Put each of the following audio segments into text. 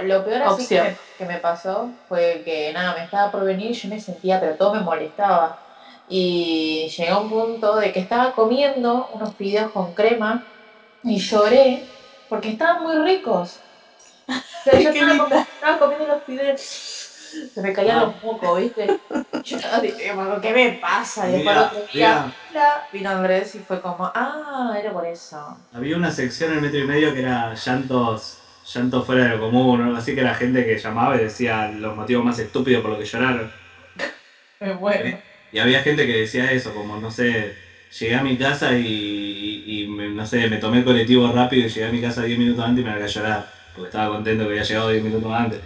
Lo peor así que me, que me pasó fue que nada, me estaba por venir y yo me sentía, pero todo me molestaba. Y llegué a un punto de que estaba comiendo unos fideos con crema y lloré porque estaban muy ricos. O sea, yo estaba, linda. como- estaba comiendo los fideos, se me caían Ah. los mocos, ¿viste? Yo estaba diciendo, ¿qué me pasa? Y después otro día, vino Andrés y fue como, ah, era por eso. Había una sección en el metro y medio que era llantos, llantos fuera de lo común, algo así, que era gente que llamaba y decía los motivos más estúpidos por los que lloraron. Me muero. Y había gente que decía eso, como no sé, llegué a mi casa y, y- no sé, me tomé el colectivo rápido y llegué a mi casa 10 minutos antes y me largué a llorar, porque estaba contento que había llegado 10 minutos antes.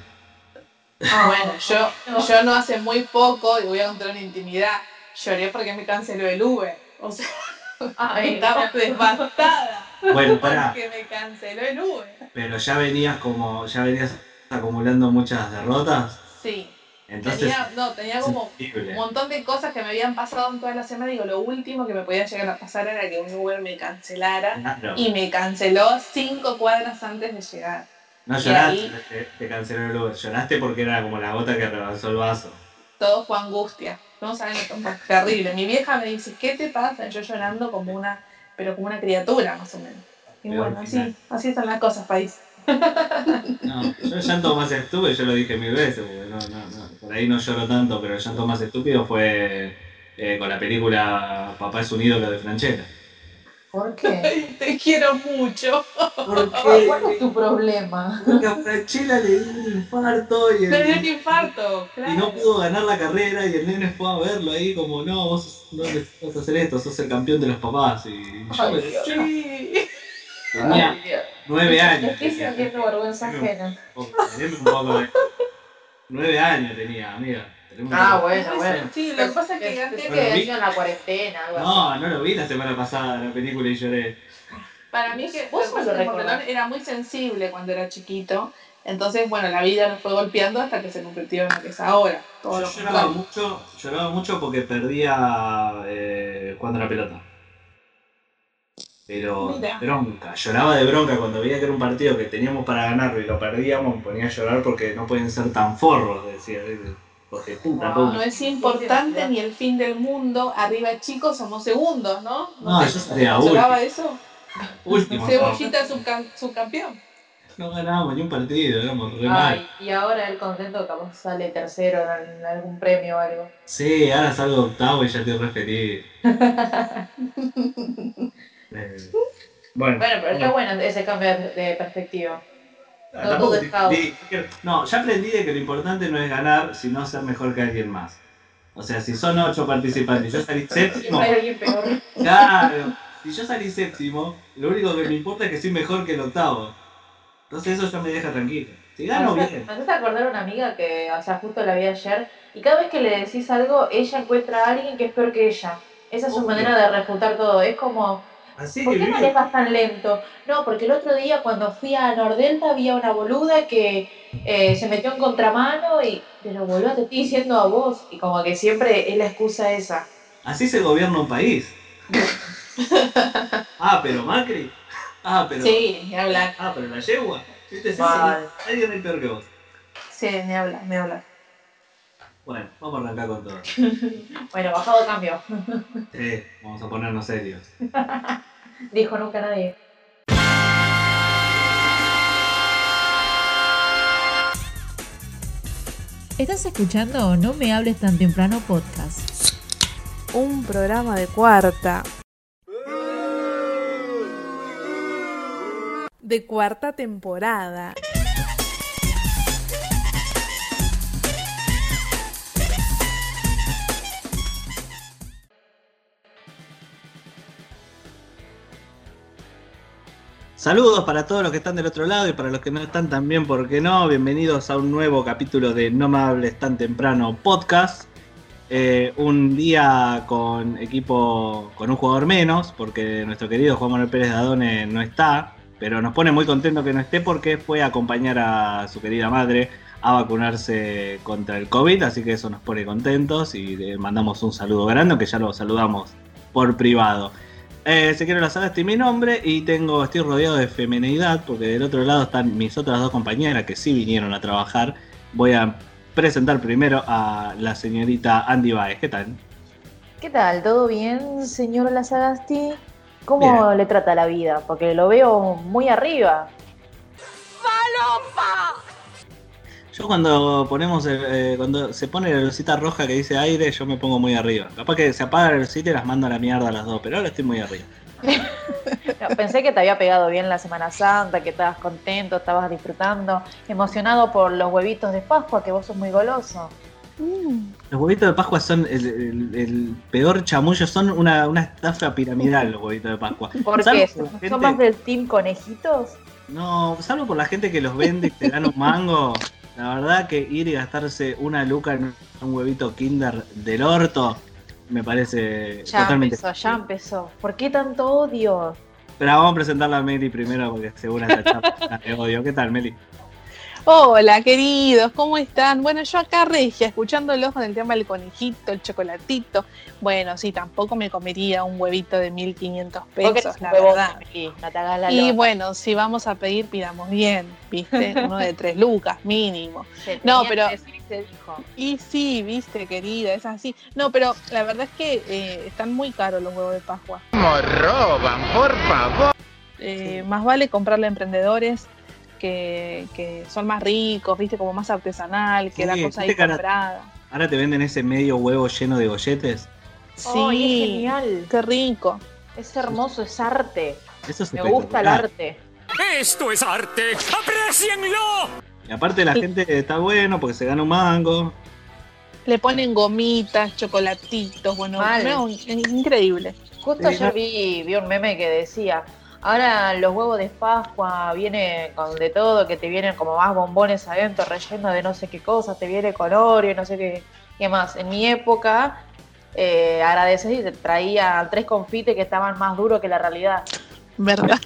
Ah, Bueno, yo, no. yo no hace muy poco, y voy a contar una intimidad, lloré porque me canceló el Uber. O sea, Ay, estaba devastada. Bueno, pará, Porque me canceló el Uber. pero ya venías como, ya venías acumulando muchas derrotas, Sí. entonces Tenía, no, tenía como un montón de cosas que me habían pasado en toda la semana. Digo, lo último que me podía llegar a pasar era que un Uber me cancelara. Claro. Y me canceló cinco cuadras antes de llegar. No y lloraste, ahí- te, te canceló el Uber, lloraste porque era como la gota que rebasó el vaso. Todo fue angustia. No saben terrible. Mi vieja me dice, ¿qué te pasa? Y yo llorando como una, pero como una criatura más o menos. Y bueno, así, así están las cosas, país. No, yo el llanto más estúpido, yo lo dije mil veces, porque no, no, no, por ahí no lloro tanto, pero el llanto más estúpido fue eh, con la película Papá es un ídolo de Franchella. ¿Por qué? Ay, te quiero mucho. Porque, ¿Cuál es tu problema? porque a Franchella le dio un infarto y, Me dio un el- infarto, claro. y no pudo ganar la carrera y el nene fue a verlo ahí como, no, vos no necesitas hacer esto, sos el campeón de los papás. Y yo Ay, me- Dios. Sí. tenía Ay, Dios. nueve años. Estoy sintiendo vergüenza ajena. Nueve años tenía, amiga. Ah, bueno, bueno. Sí, lo que pasa es que antes- que vi- en la cuarentena, algo así. No, no lo vi la semana pasada la película y lloré. Para mí que Vos lo era muy sensible cuando era chiquito. Entonces, bueno, la vida lo fue golpeando hasta que se convirtió en lo que es ahora. Todo lo Yo lloraba mucho, lloraba mucho porque perdía eh, jugando la pelota. Pero Mira. bronca, lloraba de bronca cuando veía que era un partido que teníamos para ganarlo y lo perdíamos, me ponía a llorar porque no pueden ser tan forros, decía. Puta, Wow. todo. No es importante ni el fin del mundo. Arriba chicos somos segundos, ¿no? No, te- yo salía ¿no último. lloraba eso? Último, no, Cebollita subcam- subcampeón. no ganábamos ni un partido, éramos re mal. Ay, y ahora él contento que capaz sale tercero en, algún premio o algo. Sí, ahora salgo octavo y ya estoy re feliz. Eh, bueno, Bueno, pero está bueno ese cambio de, de perspectiva. No tampoco dejado. di- No, ya aprendí de que lo importante no es ganar, sino ser mejor que alguien más. O sea, si son ocho participantes y yo salí séptimo, claro, si yo salí séptimo, lo único que me importa es que soy mejor que el octavo. Entonces eso ya me deja tranquilo. Si gano, me bien. me haces acordar a una amiga que, o sea, justo la vi ayer, y cada vez que le decís algo, ella encuentra a alguien que es peor que ella. Esa es su manera de refutar todo. Es como, Así ¿por qué manejas tan lento? No, porque el otro día cuando fui a Nordelta había una boluda que eh, se metió en contramano y, pero boluda, te estoy diciendo a vos. Y como que siempre es la excusa esa. así se gobierna un país. ah, pero Macri. Ah, pero. Sí, ni hablar. Ah, pero la yegua. ¿Viste? Sí, sí, Alguien es peor que vos. Sí, ni hablar, ni hablar. Bueno, vamos a arrancar con todo. Bueno, bajado cambio. Sí, vamos a ponernos serios. Dijo nunca nadie. ¿Estás escuchando No me hables tan temprano podcast? Un programa de cuarta. De cuarta temporada. Saludos para todos los que están del otro lado y para los que no están también, ¿por qué no? Bienvenidos a un nuevo capítulo de No me hables tan temprano podcast. Eh, un día con equipo, con un jugador menos, porque nuestro querido Juan Manuel Pérez Dadone no está, pero nos pone muy contento que no esté porque fue a acompañar a su querida madre a vacunarse contra el COVID, así que eso nos pone contentos y le mandamos un saludo grande, que ya lo saludamos por privado. Eh, se quiero la saga, este mi nombre y tengo, estoy rodeado de femenidad porque del otro lado están mis otras dos compañeras que sí vinieron a trabajar. Voy a presentar primero a la señorita Andy Baez. ¿Qué tal? ¿Qué tal? ¿Todo bien, señor Lazagasti? ¿Cómo le trata la vida? Porque lo veo muy arriba. Yo cuando ponemos el- eh, cuando se pone la lucita roja que dice aire, yo me pongo muy arriba. Capaz que se apaga la lucita y las mando a la mierda a las dos, pero ahora estoy muy arriba. No, Pensé que te había pegado bien la Semana Santa, que estabas contento, estabas disfrutando, emocionado por los huevitos de Pascua, que vos sos muy goloso. Los huevitos de Pascua son el, el- el peor chamullo, son una, una estafa piramidal los huevitos de Pascua. ¿Por Salvo qué? por la ¿Son gente- más del team conejitos? No, salvo por la gente que los vende y te dan un mango. La verdad que ir y gastarse una luca en un huevito Kinder del orto me parece Ya totalmente. empezó, ya empezó. ¿Por qué tanto odio? Pero vamos a presentarla a Meli primero porque seguro está chapa de odio. ¿Qué tal, Meli? Hola, queridos, ¿cómo están? Bueno, yo acá regia, escuchándolos con el tema del conejito, el chocolatito. Bueno, sí, tampoco me comería un huevito de 1500 Vos querés pesos, la verdad. sí, no te hagas la Y loca. bueno, si vamos a pedir, pidamos bien, ¿viste? Uno de tres lucas, mínimo. Se no, pero- y se dijo. Y sí, viste, querida, es así. No, pero la verdad es que eh, están muy caros los huevos de Pascua. ¿Cómo roban, por favor? Eh, Más vale comprarle a emprendedores que, que son más ricos, viste, como más artesanal, que Sí, la cosa ahí ahora- comprada. Ahora te venden ese medio huevo lleno de golletes. Sí, es genial. qué rico. Es hermoso, es arte. Eso es Me gusta el arte. ¡Esto es arte! ¡Aprecienlo! Y aparte la gente está bueno porque se gana un mango. Le ponen gomitas, chocolatitos, bueno, no, in- increíble. Justo Sí, ayer no- vi, vi un meme que decía, ahora los huevos de Pascua viene con de todo, que te vienen como más bombones adentro, relleno de no sé qué cosa, te viene con Oreo, no sé qué, qué más. En mi época, eh, agradeces y te traía tres confites que estaban más duros que la realidad. ¿Verdad?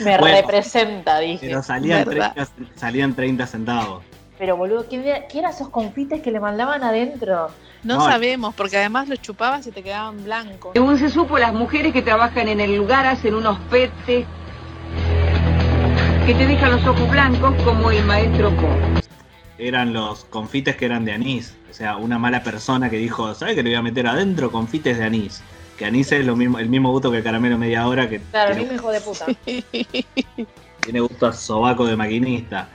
Me Bueno, representa, dije. Pero salían verdad. 30, salían 30 centavos. Pero boludo, ¿qué, era- qué eran esos confites que le mandaban adentro? No, No. sabemos, porque además los chupabas y te quedaban blancos. Según se supo, las mujeres que trabajan en el lugar hacen unos petes que te dejan los ojos blancos como el maestro Po. Eran los confites que eran de anís. O sea, una mala persona que dijo, ¿sabes que le voy a meter adentro confites de anís? Que anís es lo mismo, el mismo gusto que el caramelo media hora que Claro, el mismo hijo de puta. tiene gusto a sobaco de maquinista.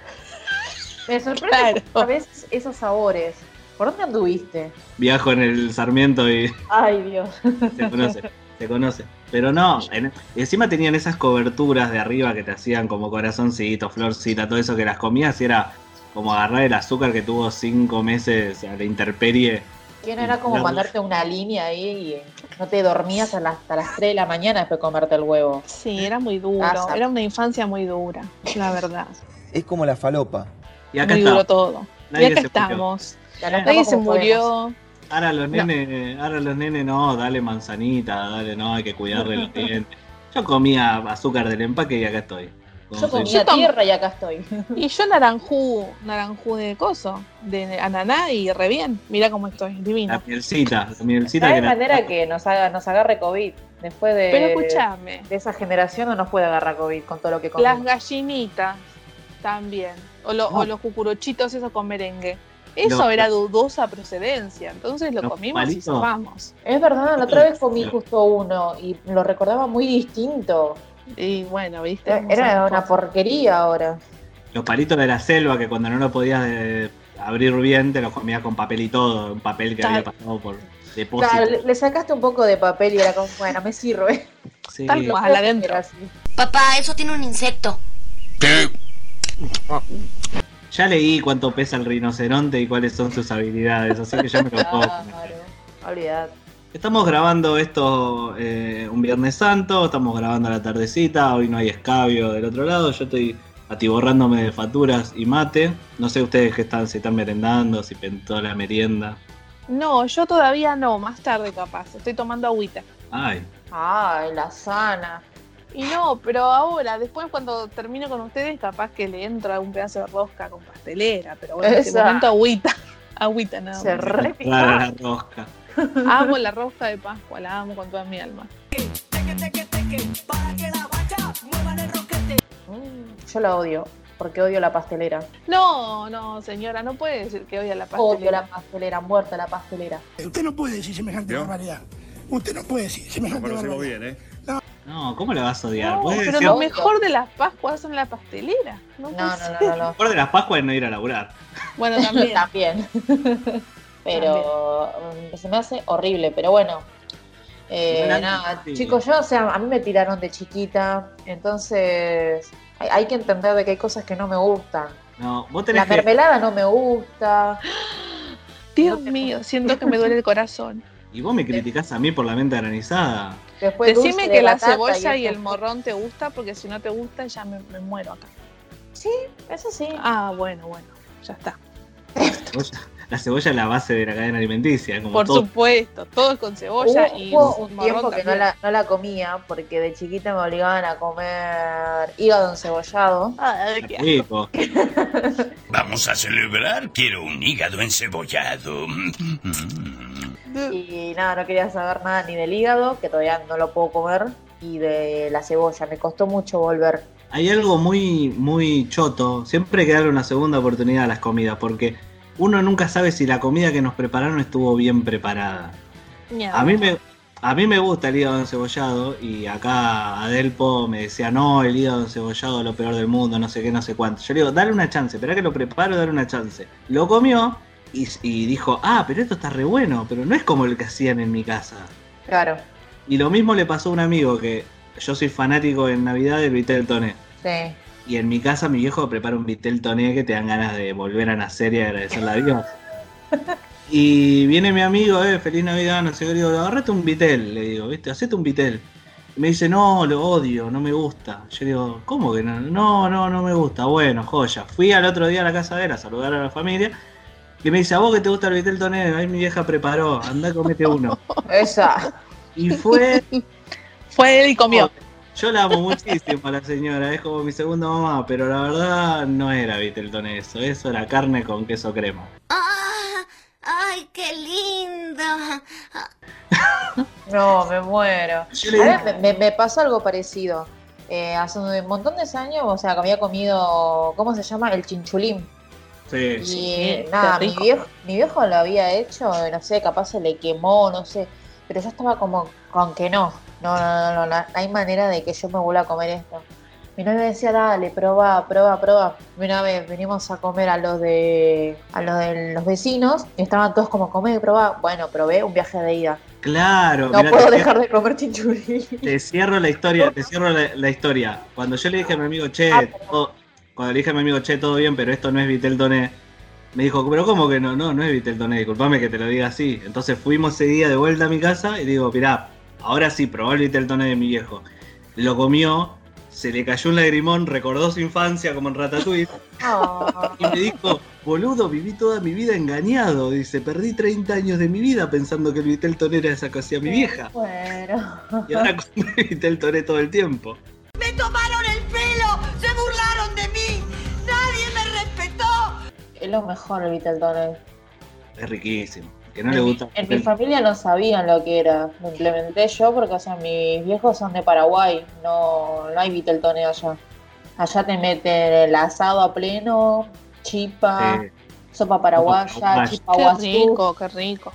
Me sorprende Claro. a veces esos sabores. ¿Por dónde anduviste? Viajo en el Sarmiento y Ay, Dios. se conoce, se conoce. Pero no, en- y encima tenían esas coberturas de arriba que te hacían como corazoncito, florcita, todo eso que las comías y era como agarrar el azúcar que tuvo cinco meses a la intemperie. Que no era como No. mandarte una línea ahí y no te dormías a las- hasta las 3 de la mañana después de comerte el huevo. Sí, era muy duro. Era una infancia muy dura, la verdad. Es como la falopa. Y acá muy está. duro todo. Nadie y acá se murió. estamos. Ya no Nadie se murió. Ahora los No. nenes, ahora los nenes no, dale manzanita, dale, no, hay que cuidarle los dientes. Yo comía azúcar del empaque y acá estoy. Yo comía tierra y acá estoy. Y yo naranjú, naranjú de coso, de ananá y re bien. Mira cómo estoy, La divino. mielcita, la mielcita No que hay era- manera que nos, haga, nos agarre COVID. Después de, Pero escúchame, de esa generación no nos puede agarrar COVID con todo lo que las comemos. gallinitas también. O, lo- No. o los cucuruchitos esos con merengue. Eso era dudosa procedencia. Entonces lo comimos y zafamos. Es verdad, la otra vez comí justo uno y lo recordaba muy distinto. Y bueno, viste. Era, una porquería ahora. Los palitos de la selva que cuando no lo podías abrir bien te los comías con papel y todo, un papel que Tal- había pasado por depósito. Claro, le, le sacaste un poco de papel y era como, bueno, me sirve. Sí. Tal cual. Adentro. Papá, eso tiene un insecto. Ya leí cuánto pesa el rinoceronte y cuáles son sus habilidades, así que ya me lo puedo. Claro. Estamos grabando esto eh, un Viernes Santo, estamos grabando a la tardecita, hoy no hay escabio del otro lado, yo estoy atiborrándome de facturas y mate. No sé ustedes qué están, si están merendando, si pentó la merienda. No, yo todavía no, más tarde capaz. Estoy tomando agüita. Ay, Ay, la sana. Y no, pero ahora, después cuando termino con ustedes, capaz que le entro a un pedazo de rosca con pastelera, pero bueno, en este momento agüita. Agüita nada Se más. re rara la rosca. Amo la rosca de Pascua, la amo con toda mi alma. Mm, Yo la odio, porque odio la pastelera. No, no, señora, no puede decir que odia la Odio pastelera. la pastelera, muerta la pastelera. Usted no puede decir semejante barbaridad. Usted no puede decir semejante barbaridad. bien, ¿eh? No, ¿cómo la vas a odiar? No, pero decir, lo lo mejor de las Pascuas son la pastelera. No, No, no, no, no, no. mejor de las Pascuas es no ir a laburar. Bueno, también. También. pero se me hace horrible, pero bueno. Eh, nada, sí. chicos, yo, o sea, a mí me tiraron de chiquita, entonces hay, hay que entender de que hay cosas que no me gustan. No, vos La tenés que. mermelada no me gusta. Dios mío, siento que me duele el corazón. Y vos me criticás a mí por la menta granizada. Después Decime de que la cebolla y el morrón te gusta, porque si no te gusta ya me, me muero acá. Sí, eso sí. Ah, bueno, bueno, ya está. La cebolla es la base de la cadena alimenticia. Como Por todo. supuesto, todo es con cebolla Hubo, y hubo un tiempo que no la, no la comía porque de chiquita me obligaban a comer hígado encebollado. Ay, qué. Rico. Vamos a celebrar. Quiero un hígado encebollado. Y nada, no quería saber nada ni del hígado, que todavía no lo puedo comer, y de la cebolla. Me costó mucho volver. Hay algo muy, muy choto. Siempre hay que darle una segunda oportunidad a las comidas, porque uno nunca sabe si la comida que nos prepararon estuvo bien preparada. A mí me, a mí me gusta el hígado encebollado y acá Adelpo me decía, no, el hígado encebollado es lo peor del mundo, no sé qué, no sé cuánto. Yo le digo, dale una chance, espera que lo preparo, dale una chance. Lo comió y, y dijo, ah, pero esto está re bueno, pero no es como el que hacían en mi casa. Claro, Y lo mismo le pasó a un amigo que yo soy fanático en Navidad del vitel toné. sí. Y en mi casa mi viejo prepara un vitel toné que te dan ganas de volver a nacer y agradecerle a Dios. Y viene mi amigo, eh, feliz Navidad, no sé qué, le digo, agarrate un vitel, le digo, ¿viste? Hacete un vitel. Y me dice, no, lo odio, no me gusta. Yo digo, ¿cómo que no? No, no, no me gusta. Bueno, joya. Fui al otro día a la casa de él a saludar a la familia. Y me dice, ¿a vos que te gusta el vitel toné? Ahí mi vieja preparó, anda, comete uno. Esa. Y fue Fue él y comió. Yo la amo muchísimo a la señora, es como mi segunda mamá, pero la verdad no era Vitelton eso, eso era carne con queso crema. Ah, ¡Ay, qué lindo! No, me muero. Yo A le ver, dije, me, me- me pasó algo parecido. Eh, hace un montón de años, o sea, que había comido, ¿cómo se llama? El chinchulín. sí, Y Sí, nada, mi viejo, mi viejo lo había hecho, no sé, capaz se le quemó, no sé. Pero yo estaba como con que no. No, no, no, no, no hay manera de que yo me vuelva a comer esto. Mi novia decía, dale, prueba, prueba, prueba. Una vez venimos a comer a los de a los de los vecinos y estaban todos como, comer, prueba. Bueno, probé un viaje de ida. claro, No mirá, puedo te, dejar de comer chinchulín. te cierro la historia, te cierro la, la historia. Cuando yo le dije a mi amigo, che, Ah, todo- cuando le dije a mi amigo, che, todo bien, pero esto no es Viteltoné, me dijo, pero ¿cómo que no? No, no es Viteltoné, disculpame que te lo diga así. Entonces fuimos ese día de vuelta a mi casa y digo, mirá, ahora sí, probó el Viteltoné de mi viejo. Lo comió, se le cayó un lagrimón, recordó su infancia como en Ratatouille. Ah, Y me dijo, boludo, viví toda mi vida engañado. Dice, perdí 30 años de mi vida pensando que el Vitel Toné era esa que hacía mi vieja. Bueno. Y ahora come Vitel Toné todo el tiempo. ¡Me tomaron el pelo! ¡Se burlaron de mí! ¡Nadie me respetó! Es lo mejor el Viteltoné. Es riquísimo. Que no le en, mi, gusta. en mi familia no sabían lo que era. Lo implementé yo porque, o sea, mis viejos son de Paraguay. No, no hay Viteltoné allá. Allá te meten el asado a pleno, chipa, Sí. sopa paraguaya, chipa Qué guazú. rico, qué rico.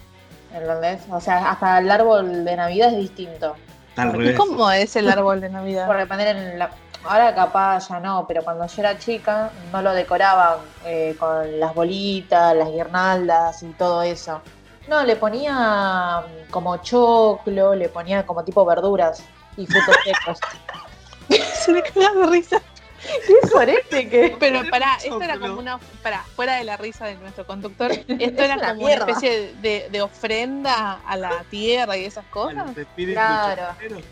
¿Entendés? O sea, hasta el árbol de Navidad es distinto. Está al ¿Y revés. cómo es el árbol de Navidad? Por depender en la... Ahora capaz ya no, pero cuando yo era chica no lo decoraban eh, con las bolitas, las guirnaldas y todo eso. No, le ponía mm, como choclo, le ponía como tipo verduras y frutos secos. Se me caga de risa. ¿Qué sorete que? Pero pará, esto era como una. Pará, fuera de la risa de nuestro conductor, esto era una como mierda. una especie de, de ofrenda a la tierra y esas cosas. Claro.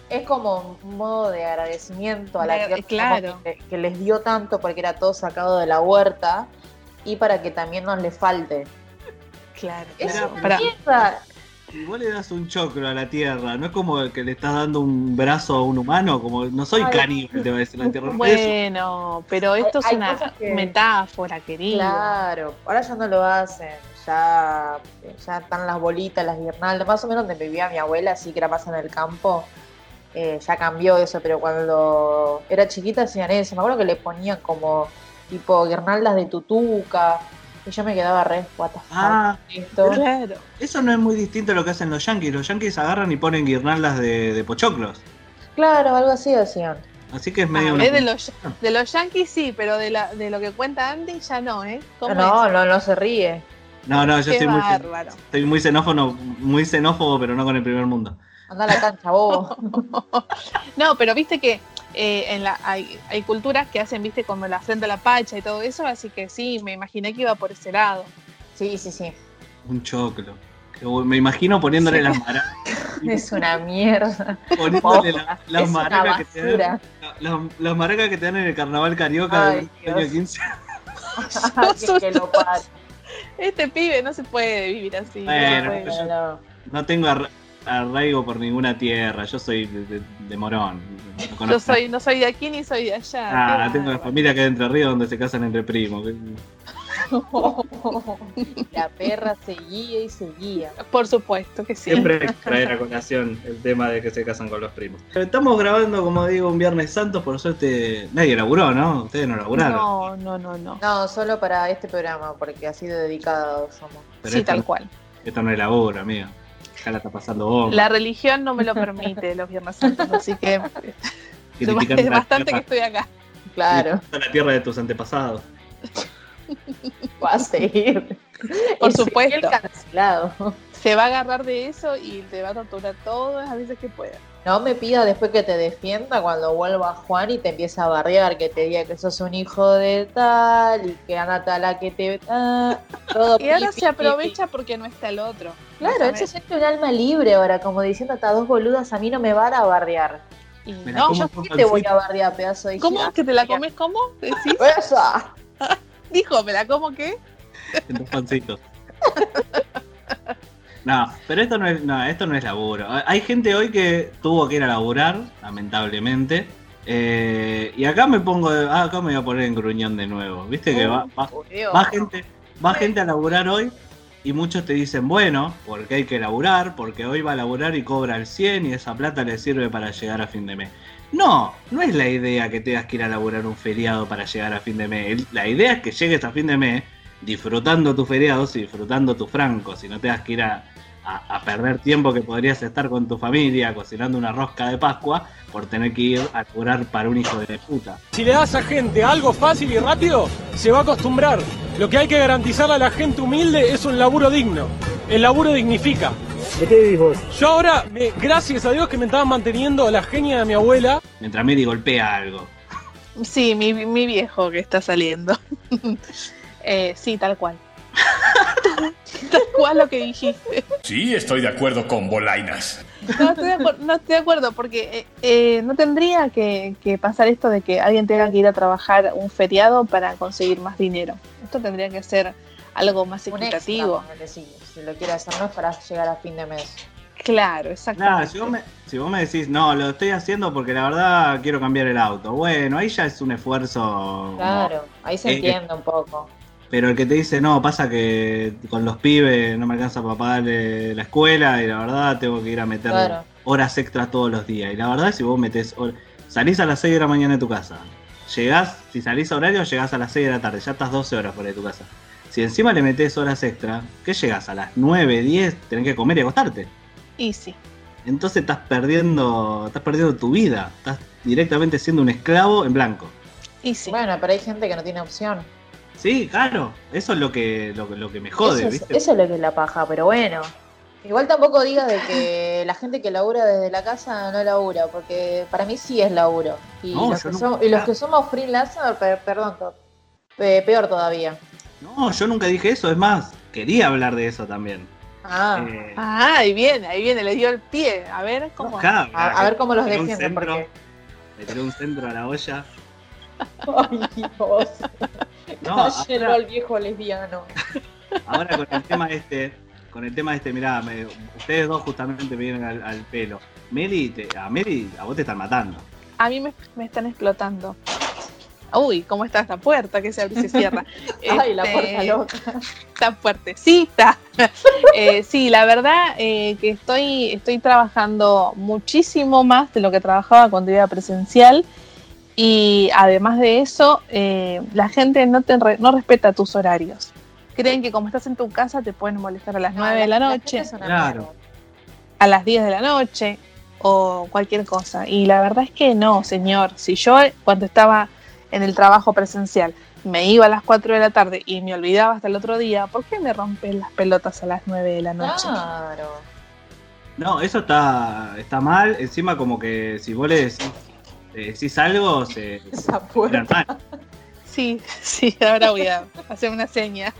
Es como un modo de agradecimiento a la tierra claro. que, que les dio tanto porque era todo sacado de la huerta y para que también no les falte. Claro, Es claro. una mierda. Si vos le das un choclo a la tierra, no es como que le estás dando un brazo a un humano, como no soy Ay. caníbal, te va a decir la tierra. Eso. Bueno, pero esto es hay una que- metáfora, querido. Claro, ahora ya no lo hacen. Ya, ya están las bolitas, las guirnaldas, más o menos donde vivía mi abuela, así que era más en el campo. eh, ya cambió eso, pero cuando era chiquita hacían eso. Me acuerdo que le ponían como tipo guirnaldas de tutuca. Y yo me quedaba re, what the fuck, Ah, esto. Claro. Eso no es muy distinto a lo que hacen los yankees. Los yankees agarran y ponen guirnaldas de, de pochoclos. Claro, algo así hacían. Así que es medio Ah, es de los, de los yankees sí, pero de, la, de lo que cuenta Andy ya no, ¿eh? ¿Cómo No, es? no, no se ríe. No, no, yo Qué soy muy, estoy muy xenófono, muy xenófobo, pero no con el primer mundo. Anda a la cancha, bobo. No, pero viste que eh, en la, hay, hay culturas que hacen, viste, como la frente a la pacha y todo eso, así que sí, me imaginé que iba por ese lado. Sí, sí, sí. Un choclo. Me imagino poniéndole las maracas. Es una mierda. Poniéndole la- las es una maracas que te dan. Las, las maracas que te dan en el carnaval carioca Ay, del año Dios. 15. que, que lo. Este pibe no se puede vivir así. no puede. yo- No, No tengo arraigo por ninguna tierra. Yo soy de, de- de Morón. No Yo soy, no soy de aquí ni soy de allá. Ah, tengo una familia que de Entre Ríos donde se casan entre primos. La perra seguía y seguía. Por supuesto que sí. Siempre traer a colación el tema de que se casan con los primos. Estamos grabando, como digo, un Viernes Santo. Por suerte, nadie laburó, ¿no? Ustedes no laburaron. No, no, no, no. No, solo para este programa, porque así de dedicados somos. Pero sí, esto, tal cual. esto no es laburo, amigo. Acá la está pasando vos. La religión no me lo permite los viernes santos, así que es la bastante que estoy acá. Claro, la tierra de tus antepasados. va a seguir. Por supuesto. cancelado. Se va a agarrar de eso y te va a torturar todas las veces que pueda. No me pida después que te defienda cuando vuelva Juan y te empieza a barrear, que te diga que sos un hijo de tal y que anda tal a que te. ah, todo Y ahora se aprovecha porque no está el otro. Claro, él se siente un alma libre ahora, como diciendo estas dos boludas a mí no me van a bardear. Y Me la no, Yo sí te voy a bardear, pedazo de ¿Cómo? ¿Que te la comes cómo? ¿Decís? ¡Esa! Dijo, ¿me la como qué? En tus pancitos. No, pero esto no es, no, esto no es laburo. Hay gente hoy que tuvo que ir a laburar, lamentablemente. eh, y acá me pongo, ah, acá me voy a poner en gruñón de nuevo. Viste que va, va, Judeo. va gente, va gente a laburar hoy y muchos te dicen, bueno, porque hay que laburar, porque hoy va a laburar y cobra el 100 y esa plata le sirve para llegar a fin de mes. No, no es la idea que tengas que ir a laburar un feriado para llegar a fin de mes. La idea es que llegues a fin de mes disfrutando tus feriados y disfrutando tus francos y no tengas que ir a, a- a perder tiempo que podrías estar con tu familia cocinando una rosca de Pascua por tener que ir a laburar para un hijo de puta. Si le das a gente algo fácil y rápido, se va a acostumbrar. Lo que hay que garantizarle a la gente humilde es un laburo digno. El laburo dignifica. ¿De qué vivís vos? Yo ahora, me- gracias a Dios que me estaban manteniendo la genia de mi abuela, Mientras Mary golpea algo. Sí, mi, mi viejo que está saliendo. Eh, sí, tal cual. tal cual lo que dijiste. Sí, estoy de acuerdo con Bolainas. No estoy de, acuer- no estoy de acuerdo, porque eh, eh, no tendría que, que pasar esto de que alguien tenga que ir a trabajar un feriado para conseguir más dinero. Esto tendría que ser algo más equitativo. si, si lo quiere hacer, no es para llegar a fin de mes. Claro, exactamente. si vos, me, si vos me decís, no, lo estoy haciendo porque la verdad quiero cambiar el auto. Bueno, ahí ya es un esfuerzo. como- Claro, ahí se Eh, entiende un poco. Pero el que te dice, no, pasa que con los pibes no me alcanza para pagarle la escuela y la verdad tengo que ir a meter Claro. horas extras todos los días. Y la verdad, si vos metés, salís a las 6 de la mañana de tu casa, llegás, si salís a horario, llegás a las 6 de la tarde, ya estás 12 horas fuera de tu casa. Si encima le metés horas extra, ¿qué llegás? A las 9, 10, tenés que comer y acostarte. Y sí. Entonces estás perdiendo, estás perdiendo tu vida, estás directamente siendo un esclavo en blanco. Y sí. Bueno, pero hay gente que no tiene opción. Sí, claro, eso es lo que, lo, que- lo que me jode, eso, es, ¿viste? eso es lo que es la paja, pero bueno. Igual tampoco digas de que la gente que labura desde la casa no labura, porque para mí sí es laburo. Y, No, los, yo que nunca- somos, y los que somos freelancers, per- perdón, peor todavía. No, yo nunca dije eso, es más, quería hablar de eso también. Ah, Eh, Ah, ahí viene, ahí viene, le dio el pie. A ver cómo. a, a ver cómo los defienden, porque. Le tiré un centro a la olla. Ay, Dios. No, ahora, al viejo lesbiano. ahora con el tema este, con el tema este, mirá, me- ustedes dos justamente me vienen al, al pelo. Meli, te- a Meli, a vos te están matando. A mí me, me están explotando. Uy, ¿cómo está esta puerta que se abre y se cierra? Ay, la Este, puerta loca. Está fuertecita. Eh, sí, la verdad eh, que estoy, estoy trabajando muchísimo más de lo que trabajaba cuando iba presencial. Y además de eso, eh, la gente no, te re- no respeta tus horarios. Creen que como estás en tu casa te pueden molestar a las 9 de la noche, Claro. a las 10 de la noche o cualquier cosa. Y la verdad es que no, señor. Si yo cuando estaba en el trabajo presencial me iba a las 4 de la tarde y me olvidaba hasta el otro día, ¿por qué me rompen las pelotas a las 9 de la noche? Claro. No, eso está, está mal. Encima, como que si vos le decís, le decís algo, se, Esa puerta. mal. Sí, sí, ahora voy a hacer una seña.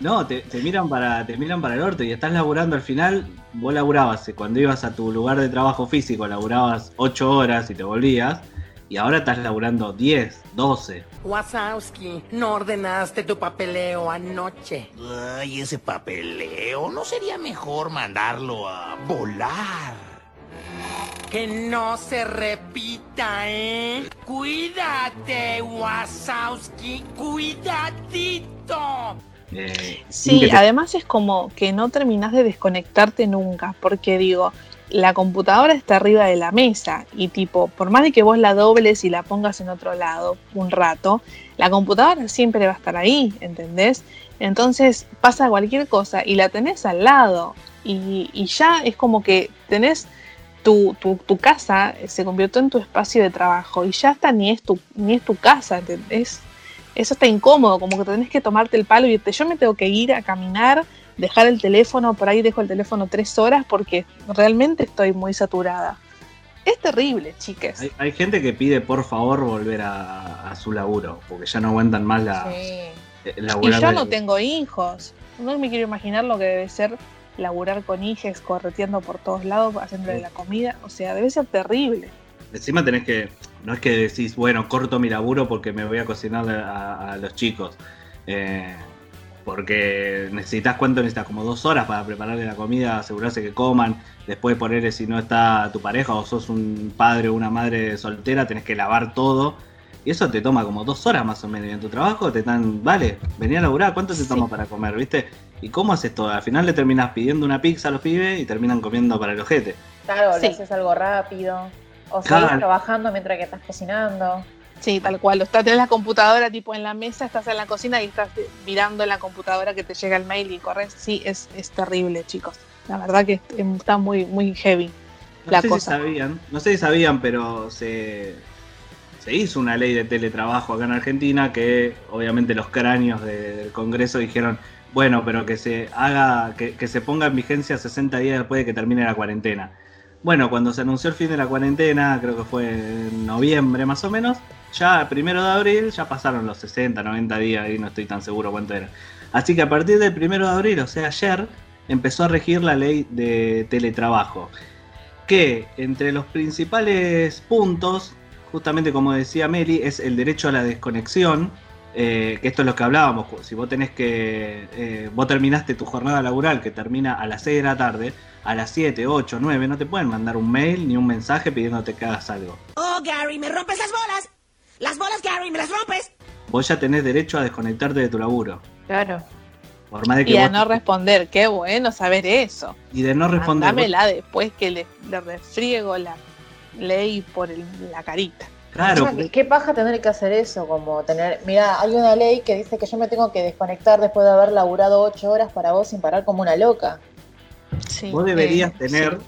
No, te, te miran para, te miran para el orto y estás laburando al final, vos laburabas, eh, cuando ibas a tu lugar de trabajo físico, laburabas 8 horas y te volvías, y ahora estás laburando 10, 12. Wazowski, no ordenaste tu papeleo anoche. Ay, ese papeleo. ¿No sería mejor mandarlo a volar? Que no se repita, ¿eh? Cuídate, Wazowski, cuidadito. Eh, Sí, además es como que no terminás de desconectarte nunca, porque digo, la computadora está arriba de la mesa y tipo, por más de que vos la dobles y la pongas en otro lado un rato, la computadora siempre va a estar ahí, ¿entendés? Entonces pasa cualquier cosa y la tenés al lado y, y ya es como que tenés tu, tu, tu casa se convirtió en tu espacio de trabajo y ya hasta ni es tu, ni es tu casa, ¿entendés? eso está incómodo, como que tenés que tomarte el palo y irte. Yo me tengo que ir a caminar, dejar el teléfono, por ahí dejo el teléfono tres horas porque realmente estoy muy saturada. Es terrible, chiques. hay, hay gente que pide por favor volver a, a su laburo, porque ya no aguantan más la, Sí. el Y yo no tengo hijos. No me quiero imaginar lo que debe ser laburar con hijos, correteando por todos lados, haciéndole la comida. O sea, debe ser terrible. Encima tenés que, no es que decís, bueno, corto mi laburo porque me voy a cocinar a, a los chicos. Eh, porque necesitas cuánto necesitas, como dos horas para prepararle la comida, asegurarse que coman, después ponerle si no está tu pareja o sos un padre o una madre soltera, tenés que lavar todo. Y eso te toma como dos horas más o menos. Y en tu trabajo te están, vale, vení a laburar, ¿cuánto te Sí. toma para comer? ¿Viste? ¿Y cómo haces todo? Al final le terminas pidiendo una pizza a los pibes y terminan comiendo para el ojete. Claro, Sí. le haces algo rápido. O Claro. seguís trabajando mientras que estás cocinando. Sí, tal cual. Estás tenés la computadora tipo en la mesa, estás en la cocina y estás mirando en la computadora que te llega el mail y corres. Sí, es, es terrible, chicos. La verdad que está muy, muy heavy No la sé cosa. si sabían, no sé si sabían, pero se, se hizo una ley de teletrabajo acá en Argentina que obviamente los cráneos de- del Congreso dijeron, bueno, pero que se haga, que, que se ponga en vigencia 60 días después de que termine la cuarentena. Bueno, cuando se anunció el fin de la cuarentena, creo que fue en noviembre más o menos, ya primero de abril ya pasaron los 60, 90 días y no estoy tan seguro cuánto era. Así que a partir del primero de abril, o sea ayer, empezó a regir la ley de teletrabajo que entre los principales puntos, justamente como decía Meli, es el derecho a la desconexión, eh, que esto es lo que hablábamos, si vos tenés que, eh, vos terminaste tu jornada laboral que termina a las 6 de la tarde, a las 7, 8, 9, no te pueden mandar un mail ni un mensaje pidiéndote que hagas algo. Oh, Gary, me rompes las bolas. Las bolas, Gary, me las rompes. Vos ya tenés derecho a desconectarte de tu laburo. Claro. Por más de que Y a vos- no responder. Qué bueno saber eso. y de no responder. Dámela después que le, le refriego la ley por el- la carita. Claro, ¿qué- ¿Qué paja tener que hacer eso? Como tener. Mira, hay una ley que dice que yo me tengo que desconectar después de haber laburado ocho horas para vos sin parar como una loca. Sí, Vos deberías eh, tener sí.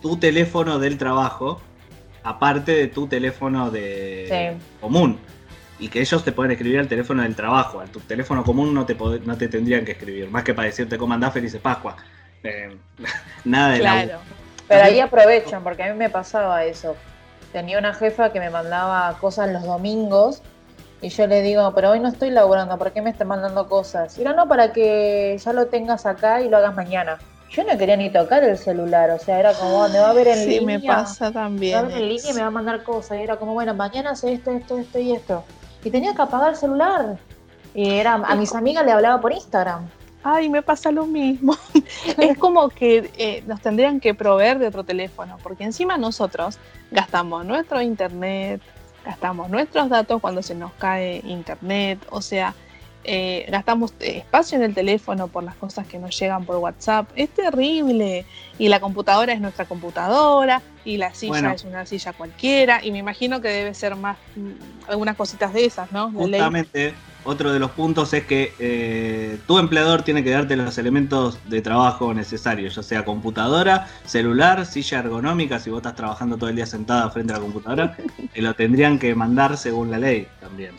tu teléfono del trabajo, aparte de tu teléfono de Sí. común. Y que ellos te pueden escribir al teléfono del trabajo. A tu teléfono común no te, pod- no te tendrían que escribir. Más que para decirte cómo andás, felices Pascua. Eh, nada de la Claro. Pero ahí aprovechan, porque a mí me pasaba eso. Tenía una jefa que me mandaba cosas los domingos y yo le digo, pero hoy no estoy laburando, ¿por qué me estás mandando cosas? Y era no, para que ya lo tengas acá y lo hagas mañana. Yo no quería ni tocar el celular, o sea, era como, me va a ver en Sí, línea. me pasa Me va a también. ver en línea y me va a mandar cosas. Y era como, bueno, mañana hace esto, esto, esto y esto. Y tenía que apagar el celular. Y era, a mis amigas le hablaba por Instagram. Ay, me pasa lo mismo. es como que eh, nos tendrían que proveer de otro teléfono, porque encima nosotros gastamos nuestro internet, gastamos nuestros datos cuando se nos cae internet, o sea, eh, gastamos espacio en el teléfono por las cosas que nos llegan por WhatsApp. Es terrible. Y la computadora es nuestra computadora y la silla Bueno. es una silla cualquiera. Y me imagino que debe ser más mm, algunas cositas de esas, ¿no? Justamente, otro de los puntos es que eh, tu empleador tiene que darte los elementos de trabajo necesarios, ya sea computadora, celular, silla ergonómica, si vos estás trabajando todo el día sentada frente a la computadora, te lo tendrían que mandar según la ley también.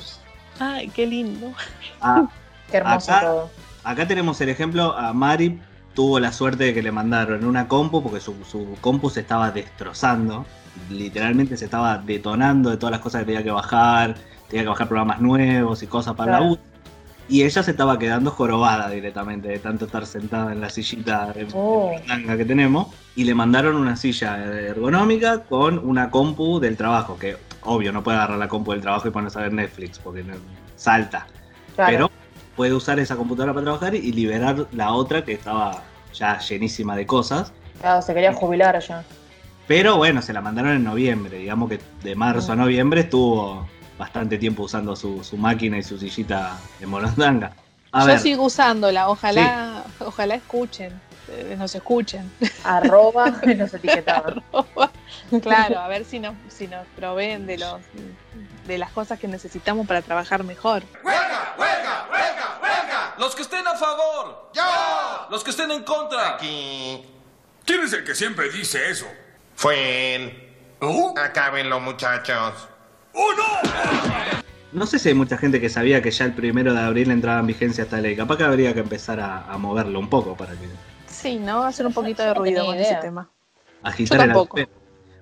Ay, qué lindo. Ah, Qué hermoso Acá- todo. acá tenemos el ejemplo, a Mari tuvo la suerte de que le mandaron una compu porque su, su compu se estaba destrozando, literalmente se estaba detonando de todas las cosas que tenía que bajar, tenía que bajar programas nuevos y cosas para Claro. la U. Y ella se estaba quedando jorobada directamente de tanto estar sentada en la sillita de Oh. que tenemos. Y le mandaron una silla ergonómica con una compu del trabajo, que obvio no puede agarrar la compu del trabajo y ponerse a ver Netflix porque no- salta. Claro. Pero puede usar esa computadora para trabajar y liberar la otra que estaba ya llenísima de cosas. Claro, se quería jubilar ya. Pero bueno, se la mandaron en noviembre. Digamos que de marzo a noviembre estuvo bastante tiempo usando su, su máquina y su sillita de molondanga. A Yo ver, sigo usándola, ojalá, ojalá escuchen, nos escuchen. Arroba y nos etiquetaban. Claro, a ver si nos, si nos proveen de los de las cosas que necesitamos para trabajar mejor. Los que estén a favor. ¡Yo! Los que estén en contra. Aquí. ¿Quién es el que siempre dice eso? Fue él. Acábenlo, muchachos. no sé si hay mucha gente que sabía que ya el primero de abril entraba en vigencia esta ley. Capaz que habría que empezar a, a moverlo un poco para que Sí, ¿no? Hacer un poquito de ruido con ese tema. agitar Yo tampoco.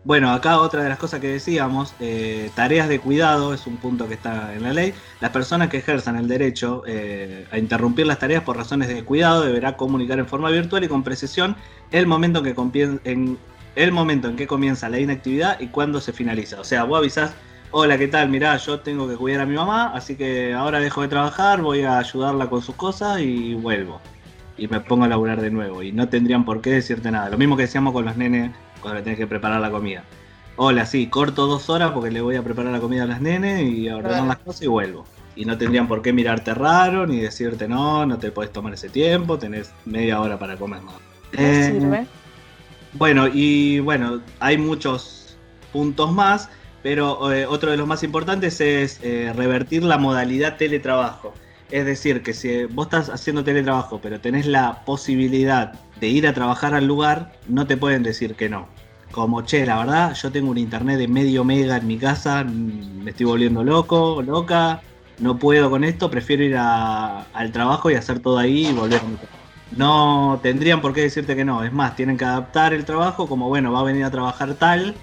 Bueno, acá otra de las cosas que decíamos, eh, tareas de cuidado es un punto que está en la ley. Las personas que ejerzan el derecho eh, a interrumpir las tareas por razones de cuidado deberá comunicar en forma virtual y con precisión el momento en que, compien- en, el momento en que comienza la inactividad y cuándo se finaliza. O sea, vos avisás, hola, ¿qué tal? Mirá, yo tengo que cuidar a mi mamá, así que ahora dejo de trabajar, voy a ayudarla con sus cosas y vuelvo. Y me pongo a laburar de nuevo. Y no tendrían por qué decirte nada. Lo mismo que decíamos con los nenes cuando le tenés que preparar la comida. Hola, sí, corto dos horas porque le voy a preparar la comida a las nenes y a ordenar las cosas y vuelvo. Y no tendrían por qué mirarte raro ni decirte no, no te podés tomar ese tiempo, tenés media hora para comer. ¿no? ¿Qué Eh, sirve? bueno, y bueno, hay muchos puntos más, pero eh, otro de los más importantes es eh, revertir la modalidad teletrabajo. Es decir, que si vos estás haciendo teletrabajo, pero tenés la posibilidad de ir a trabajar al lugar, no te pueden decir que no. Como, che, la verdad, yo tengo un internet de medio mega en mi casa, mm, me estoy volviendo loco, loca, no puedo con esto, prefiero ir al trabajo y hacer todo ahí y volver no tendrían por qué decirte que no. Es más, tienen que adaptar el trabajo como, bueno, va a venir a trabajar tal,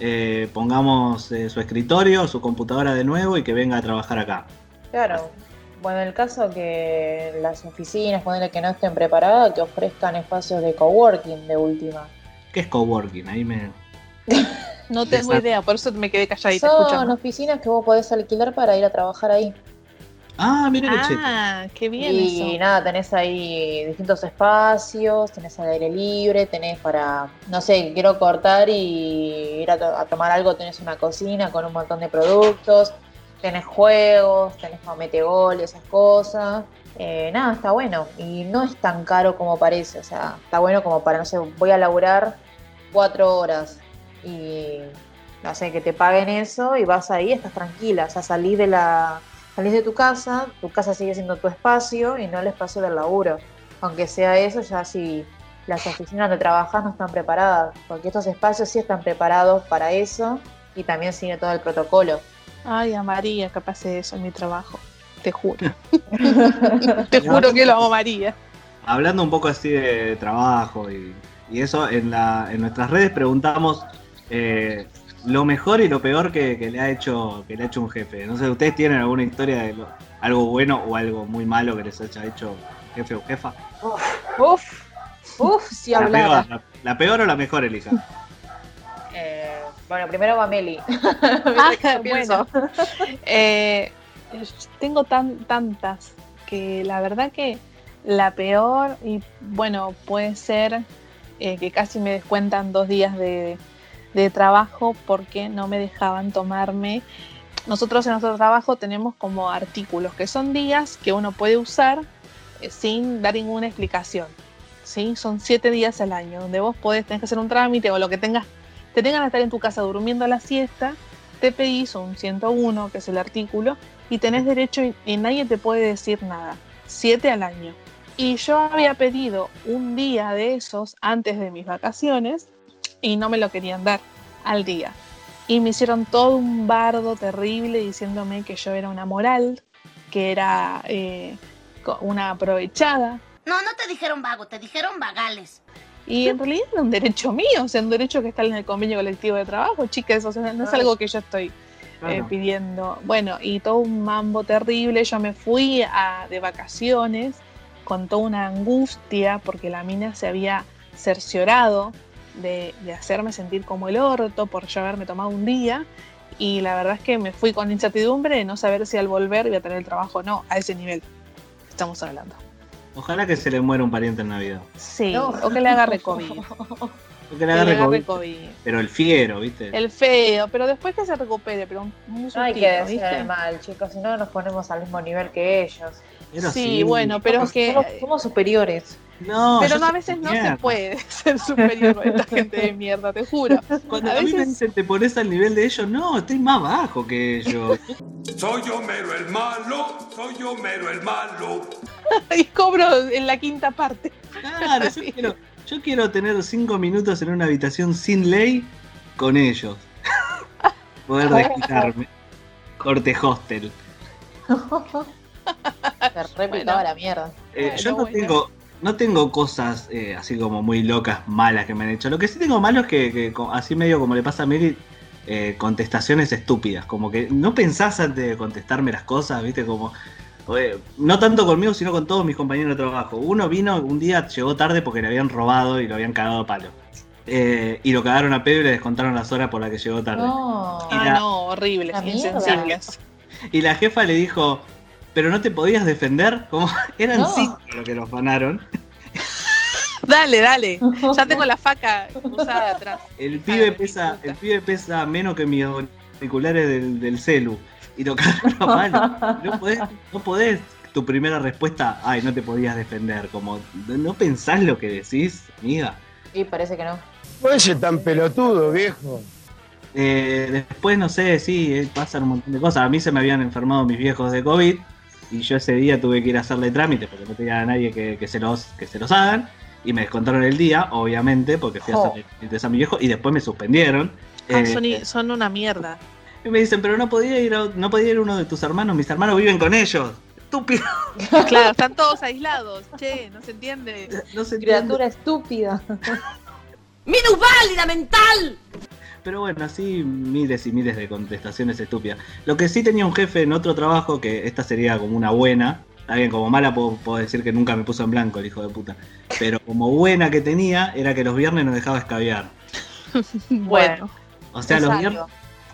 eh, pongamos eh, su escritorio, su computadora de nuevo y que venga a trabajar acá. Claro. Bueno, en el caso que las oficinas, ponerle que no estén preparadas, que ofrezcan espacios de coworking de última. ¿Qué es coworking? Ahí me... No tengo Exacto. idea, por eso me quedé calladita Son escuchando. oficinas que vos podés alquilar para ir a trabajar ahí. Ah, mira qué. Ah, qué bien y eso. nada, tenés ahí distintos espacios, tenés al aire libre, tenés para, no sé, quiero cortar y ir a, to- a tomar algo, tenés una cocina con un montón de productos, tenés juegos, tenés para metegol, esas cosas. Eh, nada, está bueno. Y no es tan caro como parece, o sea, está bueno como para, no sé, voy a laburar cuatro horas y, no sé, que te paguen eso y vas ahí, estás tranquila, o sea, salís de la salís de tu casa, tu casa sigue siendo tu espacio y no el espacio del laburo. Aunque sea eso, ya si las oficinas donde trabajas no están preparadas, porque estos espacios sí están preparados para eso y también sigue todo el protocolo. Ay, a María, que pase eso en mi trabajo. Te juro. Te juro que lo amo, María. Hablando un poco así de trabajo y, y eso, en, la, en nuestras redes preguntamos eh, lo mejor y lo peor que, que le ha hecho que le ha hecho un jefe. No sé, ¿ustedes tienen alguna historia de lo- algo bueno o algo muy malo que les haya hecho jefe o jefa? Uf, uf, si La hablara. peor, la, la peor o la mejor, Elija. Eh, bueno, primero va Meli. Ah, bueno. Eh, tengo tan, tantas que la verdad que la peor, y bueno, puede ser eh, que casi me descuentan dos días de, de trabajo porque no me dejaban tomarme nosotros en nuestro trabajo tenemos como artículos que son días que uno puede usar eh, sin dar ninguna explicación. ¿sí? Son siete días al año, donde vos podés, tenés que hacer un trámite o lo que tengas, te tengan a estar en tu casa durmiendo a la siesta, te pedís un 101, que es el artículo, y tenés derecho y, nadie te puede decir nada. Siete al año. Y yo había pedido un día de esos antes de mis vacaciones y no me lo querían dar al día. Y me hicieron todo un bardo terrible diciéndome que yo era una moral, que era eh, una aprovechada. No, no te dijeron vago, te dijeron vagales. Y en realidad era un derecho mío, o sea, un derecho que está en el convenio colectivo de trabajo, chicas, o sea, no es algo que yo estoy eh, pidiendo. Bueno, y todo un mambo terrible, yo me fui a, de vacaciones con toda una angustia porque la mina se había cerciorado de, de hacerme sentir como el orto por yo haberme tomado un día. Y la verdad es que me fui con incertidumbre de no saber si al volver iba a tener el trabajo o no, a ese nivel estamos hablando. Ojalá que se le muera un pariente en Navidad. Sí, o que le agarre COVID. O que Que le agarre COVID. COVID. Pero el fiero, ¿viste? El feo, pero después que se recupere, pero un, un No hay que decir ¿viste? mal, chicos, si no nos ponemos al mismo nivel que ellos. Pero Sí, bueno, pero somos, que- somos- somos superiores. No, pero no, a veces no mierda. se puede ser superior con esta gente de mierda, te juro. Cuando A a mí me dicen te pones al nivel de ellos, no, estoy más bajo que ellos. Soy Homero el malo, soy Homero el malo. y cobro en la quinta parte. Claro, yo quiero, yo quiero tener cinco minutos en una habitación sin ley con ellos. Poder desquitarme. Corte hostel. Se re picaba la mierda. Eh, yo no bueno. tengo, no tengo cosas eh, así como muy locas, malas que me han hecho. Lo que sí tengo malo es que, así medio como le pasa a Mary, eh, contestaciones estúpidas. Como que no pensás antes de contestarme las cosas, viste, como. eh, no tanto conmigo, sino con todos mis compañeros de trabajo. Uno vino un día, llegó tarde porque le habían robado y lo habían cagado a palo. Eh, y lo cagaron a pedo y le descontaron las horas por las que llegó tarde. No. Y Ah, la- no, mierda. insensibles. Y la jefa le dijo, pero no te podías defender, como eran No. cinco los que los ganaron. Dale, dale. Ya tengo la faca usada atrás. El pibe de pesa, el pibe pesa menos que mis auriculares del, del celu. Y lo cagaron a palo. No podés, no podés tu primera respuesta, ay, no te podías defender. Como, ¿no pensás lo que decís, amiga? Y parece que no. Oye, tan pelotudo, viejo. Eh, después, no sé, sí, eh, pasan un montón de cosas. A mí se me habían enfermado mis viejos de COVID. Y yo ese día tuve que ir a hacerle trámite porque no tenía a nadie que, que se, los, que se los hagan. Y me descontaron el día, obviamente, porque fui a Jo. hacerle trámites a mi viejo. Y después me suspendieron. Ah, Eh, son, i- son una mierda. Y me dicen, pero no podía ir a- no podía ir uno de tus hermanos, mis hermanos viven con ellos. Estúpido. Claro, están todos aislados. Che, no se entiende. No se entiende. Criatura estúpida. ¡Minusválida mental! Pero bueno, así miles y miles de contestaciones estúpidas. Lo que sí tenía un jefe en otro trabajo, que esta sería como una buena. Está bien, como mala puedo, puedo decir que nunca me puso en blanco el hijo de puta. Pero como buena que tenía, era que los viernes nos dejaba escabiar. Bueno, O sea, los viernes,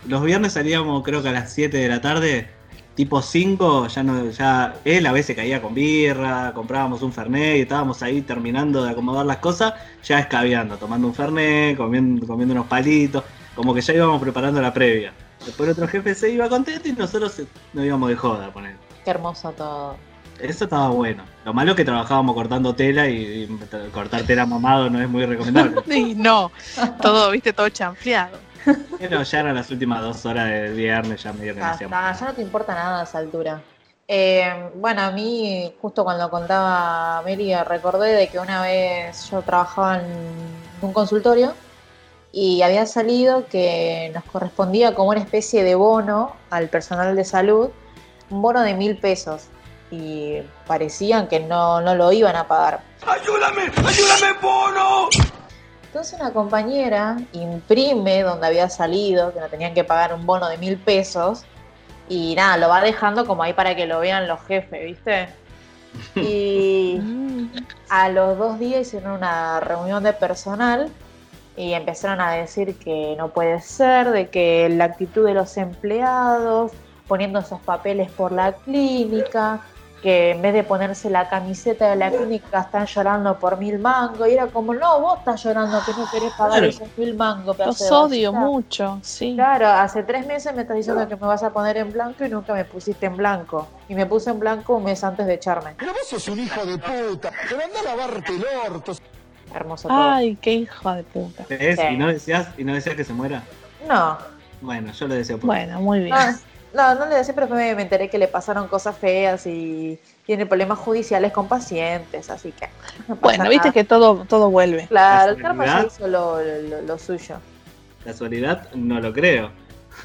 los viernes salíamos creo que a las 7 de la tarde, tipo 5, ya no, ya él a veces caía con birra, comprábamos un fernet y estábamos ahí terminando de acomodar las cosas, ya escabeando, tomando un fernet, comiendo, comiendo unos palitos, como que ya íbamos preparando la previa. Después el otro jefe se iba contento y nosotros nos íbamos de joda con él. Qué hermoso todo. Eso estaba bueno. Lo malo es que trabajábamos cortando tela y, y cortar tela mamado no es muy recomendable. y no, todo, viste, todo chanfleado. Pero ya eran las últimas dos horas del viernes, ya medio que está, ya no te importa nada a esa altura. Eh, bueno, a mí, justo cuando contaba Mary, recordé de que una vez yo trabajaba en un consultorio y había salido que nos correspondía como una especie de bono al personal de salud, un bono de mil pesos. Y parecían que no, no lo iban a pagar. ¡Ayúdame! ¡Ayúdame, bono! Entonces una compañera imprime donde había salido, que no tenían que pagar un bono de mil pesos, y nada, lo va dejando como ahí para que lo vean los jefes, ¿viste? Y a los dos días hicieron una reunión de personal y empezaron a decir que no puede ser, de que la actitud de los empleados, poniendo esos papeles por la clínica, que en vez de ponerse la camiseta de la clínica están llorando por mil mangos. Y era como, no, vos estás llorando que no querés pagar Claro. esos mil mangos. Los odio basura". mucho, sí. Claro, hace tres meses me estás diciendo que me vas a poner en blanco y nunca me pusiste en blanco. Y me puse en blanco un mes antes de echarme. Pero vos sos un hijo de puta. Pero anda a lavarte el orto. Hermoso todo. Ay, qué hijo de puta. ¿Ves? Sí. ¿Y no deseas, y no deseas que se muera? No, Bueno, yo lo deseo por Bueno, muy bien. no, no, no le decía, pero me, me enteré que le pasaron cosas feas y tiene problemas judiciales con pacientes, así que. no Bueno, viste nada. que todo, todo vuelve. Claro, el karma ya Casualidad. hizo lo, lo- lo suyo. casualidad, no lo creo.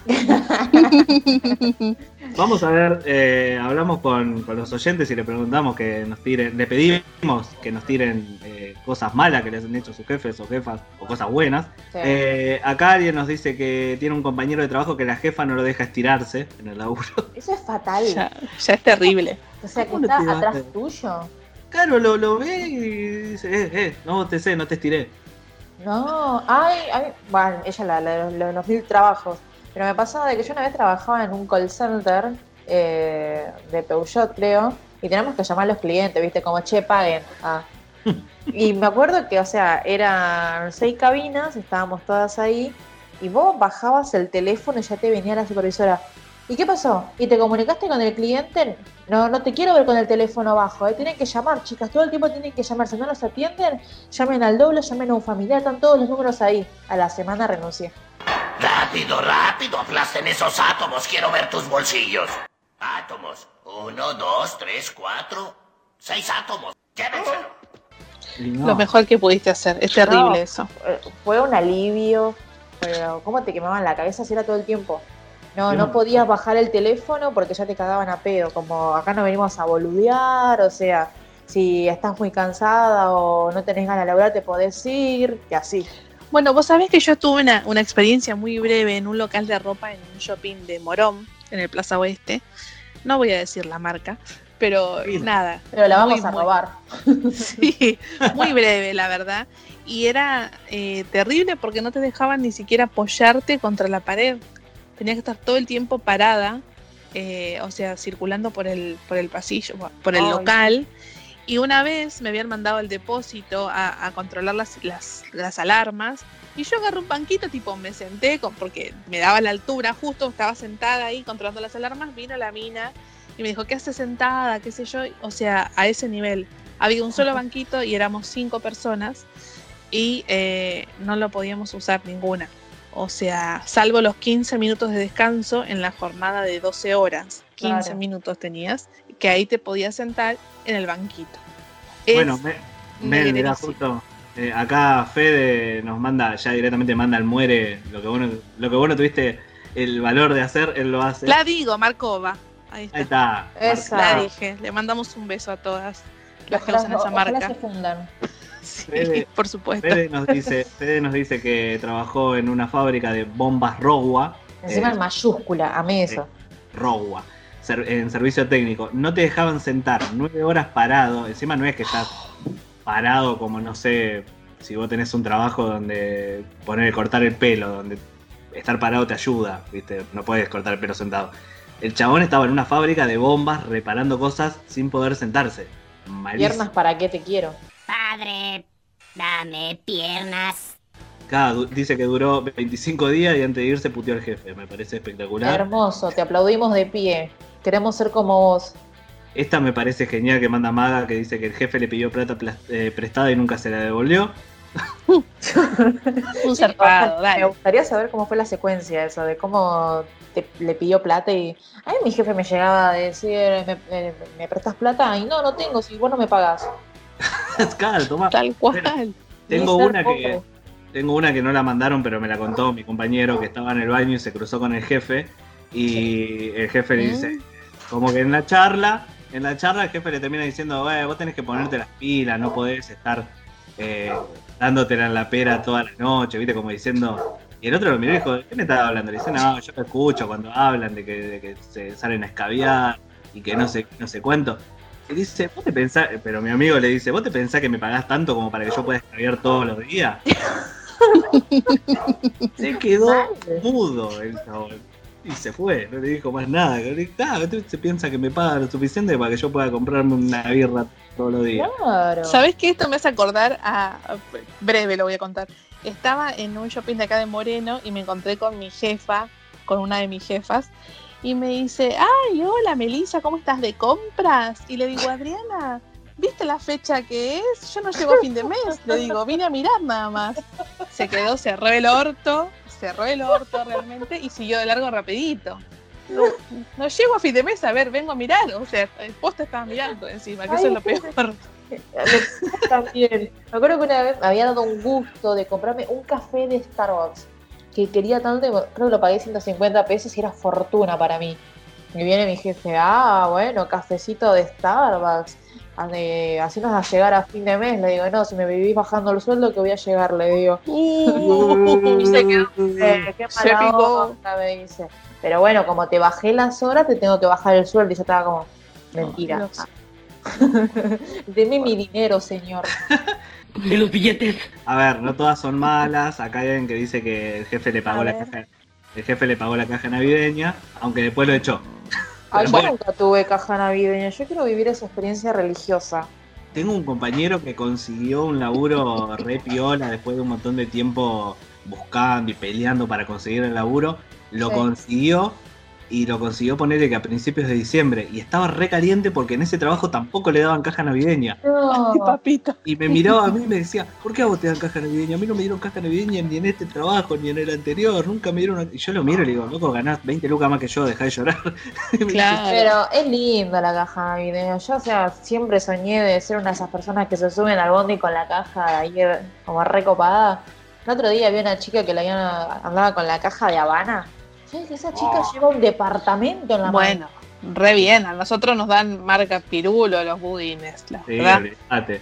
Vamos a ver, eh, hablamos con, con los oyentes y le preguntamos que nos tiren, le pedimos que nos tiren eh, cosas malas que les han hecho sus jefes o jefas o cosas buenas. Sí. Eh, acá alguien nos dice que tiene un compañero de trabajo que la jefa no lo deja estirarse en el laburo. Eso es fatal. Ya, ya es terrible. o sea, que ¿Cómo no está atrás tuyo. Claro, lo, lo ve y dice, eh, eh, no te sé, no te estiré. No, ay, ay, bueno, ella la, la los mil trabajos. Pero me pasaba de que yo una vez trabajaba en un call center eh, de Peugeot, creo, y tenemos que llamar a los clientes, ¿viste? Como, che, paguen. Ah. Y me acuerdo que, o sea, eran seis cabinas, estábamos todas ahí, y vos bajabas el teléfono y ya te venía la supervisora. ¿Y qué pasó? ¿Y te comunicaste con el cliente? No, no te quiero ver con el teléfono bajo, ¿eh? tienen que llamar, chicas, todo el tiempo tienen que llamar. Si no los atienden, llamen al doble, llamen a un familiar, están todos los números ahí. A la semana renuncié. Rápido, rápido, aplasten esos átomos. Quiero ver tus bolsillos. Átomos. Uno, dos, tres, cuatro. Seis átomos. Llévenselo. No. Lo mejor que pudiste hacer. Es terrible No. eso. Eh, Fue un alivio, pero ¿cómo te quemaban la cabeza si era todo el tiempo? No, no No. podías bajar el teléfono porque ya te cagaban a pedo. Como acá no venimos a boludear, o sea, si estás muy cansada o no tenés ganas de laburar, te podés ir, y así. Bueno, vos sabés que yo tuve una, una experiencia muy breve en un local de ropa en un shopping de Morón, en el Plaza Oeste. No voy a decir la marca, pero Sí. nada. Pero la Muy, vamos a muy- robar. Sí, muy breve, la verdad. Y era eh, terrible porque no te dejaban ni siquiera apoyarte contra la pared. Tenías que estar todo el tiempo parada, eh, o sea, circulando por el, por el pasillo, por el Ay, local. Y una vez me habían mandado al depósito a, a controlar las, las, las alarmas. Y yo agarré un banquito, tipo, me senté, con, porque me daba la altura, justo estaba sentada ahí controlando las alarmas. Vino la mina y me dijo, ¿qué hace sentada? ¿Qué sé yo? O sea, a ese nivel. Había un solo banquito y éramos cinco personas y eh, no lo podíamos usar ninguna. O sea, salvo los 15 minutos de descanso en la jornada de 12 horas. 15 Claro. minutos tenías, que ahí te podías sentar en el banquito. Es Bueno, me, me- justo eh, acá Fede nos manda, ya directamente manda al muere, lo que bueno, lo que bueno tuviste el valor de hacer, él lo hace. La digo, Marcova. Ahí está. Ahí está. Esa. La dije. Le mandamos un beso a todas las que usan esa marca. se fundan. Sí, Fede- por supuesto. Fede nos dice, Fede nos dice que trabajó en una fábrica de bombas Rogua. Encima eh, en mayúscula, amé eso. Rogua. Ser- en servicio técnico. No te dejaban sentar nueve horas parado. Encima no es que estás parado como no sé. Si vos tenés un trabajo donde poner cortar el pelo, donde estar parado te ayuda, ¿viste? No puedes cortar el pelo sentado. El chabón estaba en una fábrica de bombas reparando cosas sin poder sentarse. Malísimo. Piernas, ¿para qué te quiero? Padre, dame piernas. Cada du- dice que duró 25 días y antes de irse puteó al jefe. Me parece espectacular. Hermoso, te aplaudimos de pie. Queremos ser como vos. Esta me parece genial que manda Maga, que dice que el jefe le pidió plata eh, prestada y nunca se la devolvió. Un zarpado, Me gustaría saber cómo fue la secuencia eso, de cómo te- le pidió plata y... A mí mi jefe me llegaba a decir, ¿me, me- me prestas plata? Y no, no tengo, si vos no me pagás. claro, toma. Tal cual. Tengo Ni ser una pobre. que tengo una que no la mandaron, pero me la contó mi compañero que estaba en el baño y se cruzó con el jefe y el jefe le dice, como que en la charla, en la charla el jefe le termina diciendo, "Eh, vos tenés que ponerte las pilas, no podés estar eh, dándotela en la pera toda la noche, viste, como diciendo. Y el otro lo miró y dijo, ¿de qué me estás hablando? Le dice, no, yo te escucho cuando hablan de que, de que se salen a escabiar y que no sé, no sé cuánto. Y dice, ¿vos te pensás? Pero mi amigo le dice, ¿vos te pensás que me pagás tanto como para que yo pueda escabiar todos los días? Se quedó mudo el chabón. Y se fue, no le dijo más nada. Nada, se piensa que me paga lo suficiente para que yo pueda comprarme una birra todos los días. Claro. ¿Sabes qué? Esto me hace acordar a. Breve lo voy a contar. Estaba en un shopping de acá de Moreno y me encontré con mi jefa, con una de mis jefas, y me dice: Ay, hola Melissa, ¿cómo estás de compras? Y le digo, Adriana, ¿viste la fecha que es? Yo no llego a fin de mes. Le digo, vine a mirar nada más. Se quedó, cerró el orto, cerró el orto realmente y siguió de largo rapidito. No, no llego a fin de mes, a ver, vengo a mirar. O sea, el poste estaba mirando encima, que eso es lo peor. También. Me acuerdo que una vez me había dado un gusto de comprarme un café de Starbucks que quería tanto, creo que lo pagué 150 pesos y era fortuna para mí. Y viene mi jefe, ah, bueno, cafecito de Starbucks, así nos va a llegar a fin de mes. Le digo, no, si me vivís bajando el sueldo, que voy a llegar, le digo. y se quedó, eh, qué mala onda, me dice. Pero bueno, como te bajé las horas, te tengo que bajar el sueldo. Y yo estaba como, mentira. Deme mi dinero, señor. ¿Y los billetes? A ver, no todas son malas. Acá hay alguien que dice que el jefe le pagó la caja. El jefe le pagó la caja navideña, aunque después lo echó. Ay, yo nunca tuve caja navideña. Yo quiero vivir esa experiencia religiosa. Tengo un compañero que consiguió un laburo re piola después de un montón de tiempo buscando y peleando para conseguir el laburo. Lo consiguió y lo consiguió ponerle que a principios de diciembre y estaba re caliente porque en ese trabajo tampoco le daban caja navideña. No. papito. Y me miraba a mí y me decía, ¿por qué a vos te dan caja navideña? A mí no me dieron caja navideña ni en este trabajo ni en el anterior, nunca me dieron una... Y yo lo miro y le digo, loco, ganás 20 lucas más que yo, dejá de llorar. Claro. Pero es linda la caja navideña. Yo, o sea, siempre soñé de ser una de esas personas que se suben al bondi con la caja ahí como recopada. El otro día vi una chica que la andaba con la caja de Habana esa chica lleva un departamento en la Bueno, re bien. A nosotros nos dan marca pirulo los budines, la sí, verdad.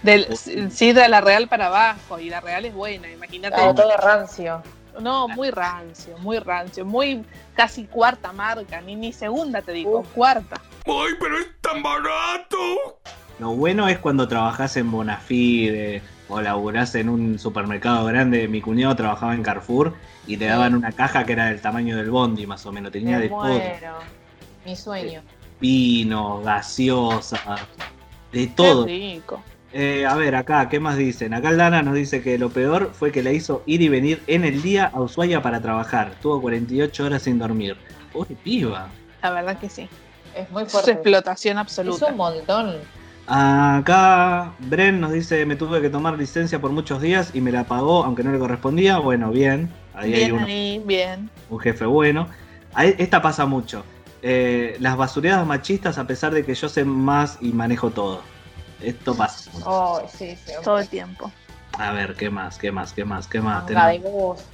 Del, sí, de la Real para abajo. Y la Real es buena, imagínate. todo rancio. No, muy rancio, muy rancio. Muy casi cuarta marca, ni, ni segunda te digo, cuarta. ¡Ay, pero es tan barato! Lo bueno es cuando trabajas en Bonafide o laburás en un supermercado grande. Mi cuñado trabajaba en Carrefour y te daban una caja que era del tamaño del bondi, más o menos. Tenía de todo. Mi sueño. Vino, gaseosa, de todo. rico. Eh, a ver, acá, ¿qué más dicen? Acá Lana nos dice que lo peor fue que le hizo ir y venir en el día a Ushuaia para trabajar. Tuvo 48 horas sin dormir. Pobre piba. La verdad que sí. Es muy fuerte. Es explotación absoluta. Es un montón. Acá Bren nos dice, me tuve que tomar licencia por muchos días y me la pagó, aunque no le correspondía. Bueno, bien. Ahí bien hay uno, ahí, bien. un jefe bueno. Ahí- esta pasa mucho. Eh, las basureadas machistas a pesar de que yo sé más y manejo todo. Esto pasa. mucho. Oh, sí, sí. Todo el tiempo. A ver, ¿qué más? ¿Qué más? ¿Qué más? ¿Qué más? Tenemos-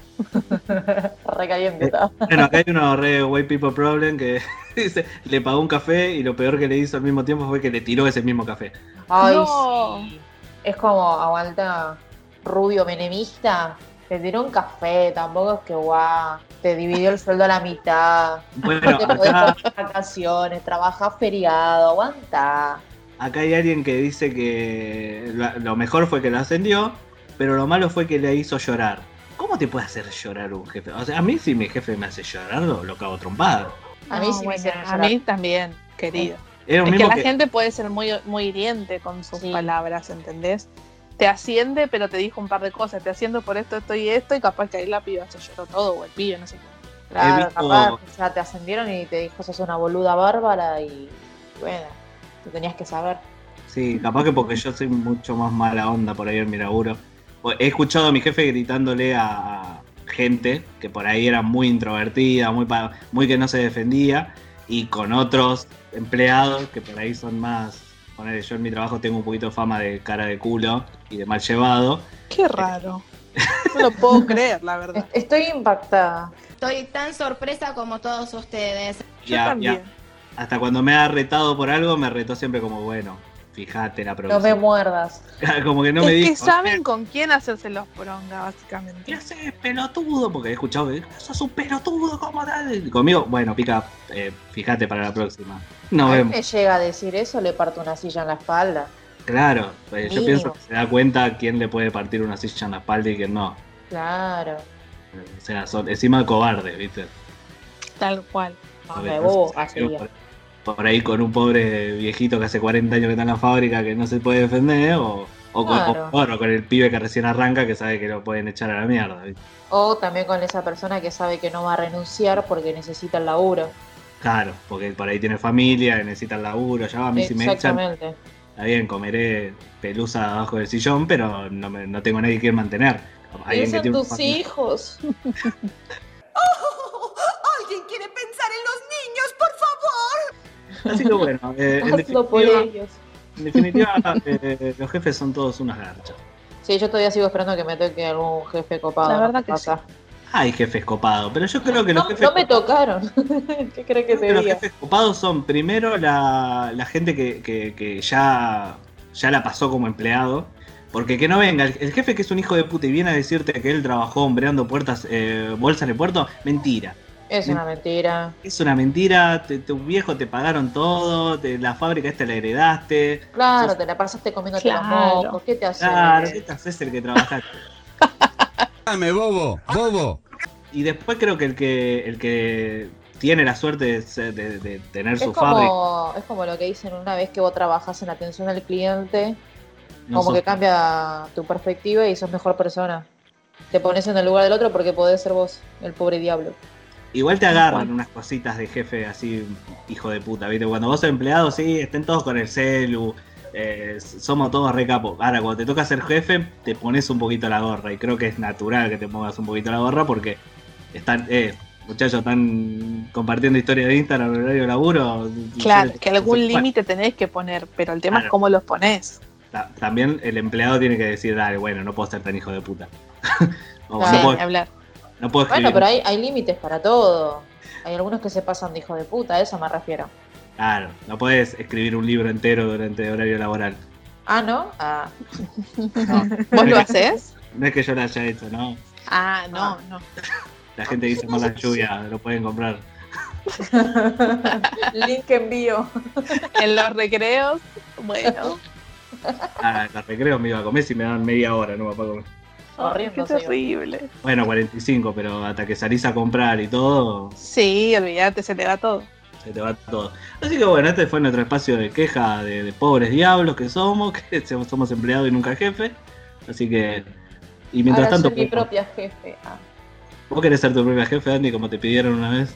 Eh. Bueno, acá hay uno re white people problem que dice, le pagó un café y lo peor que le hizo al mismo tiempo fue que le tiró ese mismo café. Ay, No. sí. Es como aguanta rubio menemista. Te tiró un café, tampoco es que guau. Te dividió el sueldo a la mitad. Bueno, No te podés acá, tomar vacaciones, trabajás feriado, aguanta. acá hay alguien que dice que lo, lo mejor fue que lo ascendió, pero lo malo fue que le hizo llorar. ¿Cómo te puede hacer llorar un jefe? O sea, a mí si mi jefe me hace llorar, lo, lo cago trompada. A mí No, sí me bueno, A llorar. mí también, querido. Era un Es que la que- gente puede ser muy, muy hiriente con sus Sí. palabras, ¿entendés? Te asciende, pero te dijo un par de cosas. Te asciendo por esto, esto y esto, y capaz que ahí la piba se lloró todo, o el pibe, no sé qué. Claro, visto- capaz, o sea, te ascendieron y te dijo sos una boluda bárbara y bueno, tú tenías que saber. Sí, capaz que porque yo soy mucho más mala onda por ahí en mi laburo. He escuchado a mi jefe gritándole a gente que por ahí era muy introvertida, muy, pa- muy que no se defendía, y con otros empleados que por ahí son más. Ponele, yo en mi trabajo tengo un poquito de fama de cara de culo y de mal llevado. Qué raro. No lo puedo creer, la verdad. Estoy impactada. Estoy tan sorpresa como todos ustedes. Yo Ya- también. ya- hasta cuando me ha retado por algo, me retó siempre como, bueno, fíjate la No me producción. muerdas. como que no me es dijo. que saben con quién hacerse los poronga, básicamente. ¿Qué haces, pelotudo? Porque he escuchado que sos un pelotudo, ¿cómo tal? Y Conmigo, bueno, pica, eh, fíjate para la próxima. Nos a mí vemos. me llega a decir eso, le parto una silla en la espalda. Claro, pues yo pienso que se da cuenta quién le puede partir una silla en la espalda y quién no. Claro. O sea, son encima cobardes, ¿viste? Tal cual. No, me bobo, así por, por ahí con un pobre viejito que hace 40 años que está en la fábrica que no se puede defender, o, o, con, Claro. o- o con el pibe que recién arranca que sabe que lo pueden echar a la mierda. ¿viste? O también con esa persona que sabe que no va a renunciar porque necesita el laburo. Claro, porque por ahí tiene familia, necesita el laburo, ya va, a mí si me echan, Exactamente. Está bien, comeré pelusa abajo del sillón, pero no, me- no tengo nadie que mantener. Alguien que tiene tus familia. hijos. ¿Alguien quiere pensar en los niños, por favor? Así que bueno, eh, en Hazlo por ellos. en definitiva, eh, los jefes son todos unas garchas. Sí, yo todavía sigo esperando que me toque algún jefe copado. La verdad me que pasa. Hay jefes copados, pero yo creo que los No, jefes no me tocaron. ¿Qué crees que que los jefes copados son primero la, la gente que, que- que ya, ya la pasó como empleado. Porque que no venga, el, el jefe que es un hijo de puta y viene a decirte que él trabajó hombreando puertas, eh, bolsas el puerto, mentira. Es una mentira. Es una mentira, te- tu viejo te pagaron todo, te- la fábrica esta la heredaste. Claro, Sos- te la pasaste comiéndote Claro. los mocos. ¿Qué te hace? Claro, ¿qué te haces el que trabajaste? Dame, bobo, bobo. Y después creo que el que, el que tiene la suerte de, de- de tener Es su fábrica. como, es como lo que dicen una vez que vos trabajas en atención al cliente, no como sos- que cambia tu perspectiva y sos mejor persona. Te pones en el lugar del otro porque podés ser vos, el pobre diablo. Igual te agarran unas cositas de jefe así, hijo de puta, ¿viste? Cuando vos sos empleado, sí, estén todos con el celu, eh, somos todos re capos. Ahora, cuando te toca ser jefe, te pones un poquito la gorra, y creo que es natural que te pongas un poquito la gorra porque están, eh, muchachos, están compartiendo historias de Instagram en horario de laburo. Claro, que algún límite tenés que poner, pero el tema Claro. es cómo los pones. ta- También el empleado tiene que decir, dale, bueno, no puedo ser tan hijo de puta. O Claro. no, puedo, hablar. no puedo Bueno, pero hay, hay límites para todo. Hay algunos que se pasan de hijo de puta, a eso me refiero. Claro, no puedes escribir un libro entero durante horario laboral. Ah, ¿no? Ah, No. ¿Vos lo haces? No es que yo lo haya hecho, ¿no? Ah, no, no. La gente dice más la lluvia, lo pueden comprar. link envío. En los recreos, bueno. Ah, los recreos me iba a comer si me dan media hora, no para comer. Corriendo, Qué terrible. Bueno, 45, pero hasta que salís a comprar y todo, Sí, olvídate, se te va todo. se te va todo. Así que bueno, este fue nuestro espacio de queja de, de pobres diablos que somos, que somos empleados y nunca jefe. Así que. Y mientras Ahora tanto, soy mi propia jefe. Ah. Vos querés ser tu propia jefe, Andy, como te pidieron una vez.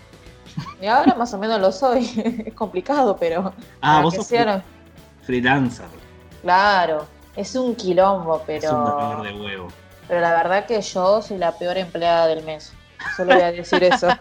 Y ahora más o menos lo soy. es complicado, pero. Ah, vos sos freelancer. Claro, es un quilombo, Es un dolor pero. de huevo. Pero la verdad que yo soy la peor empleada del mes. Solo voy a decir eso.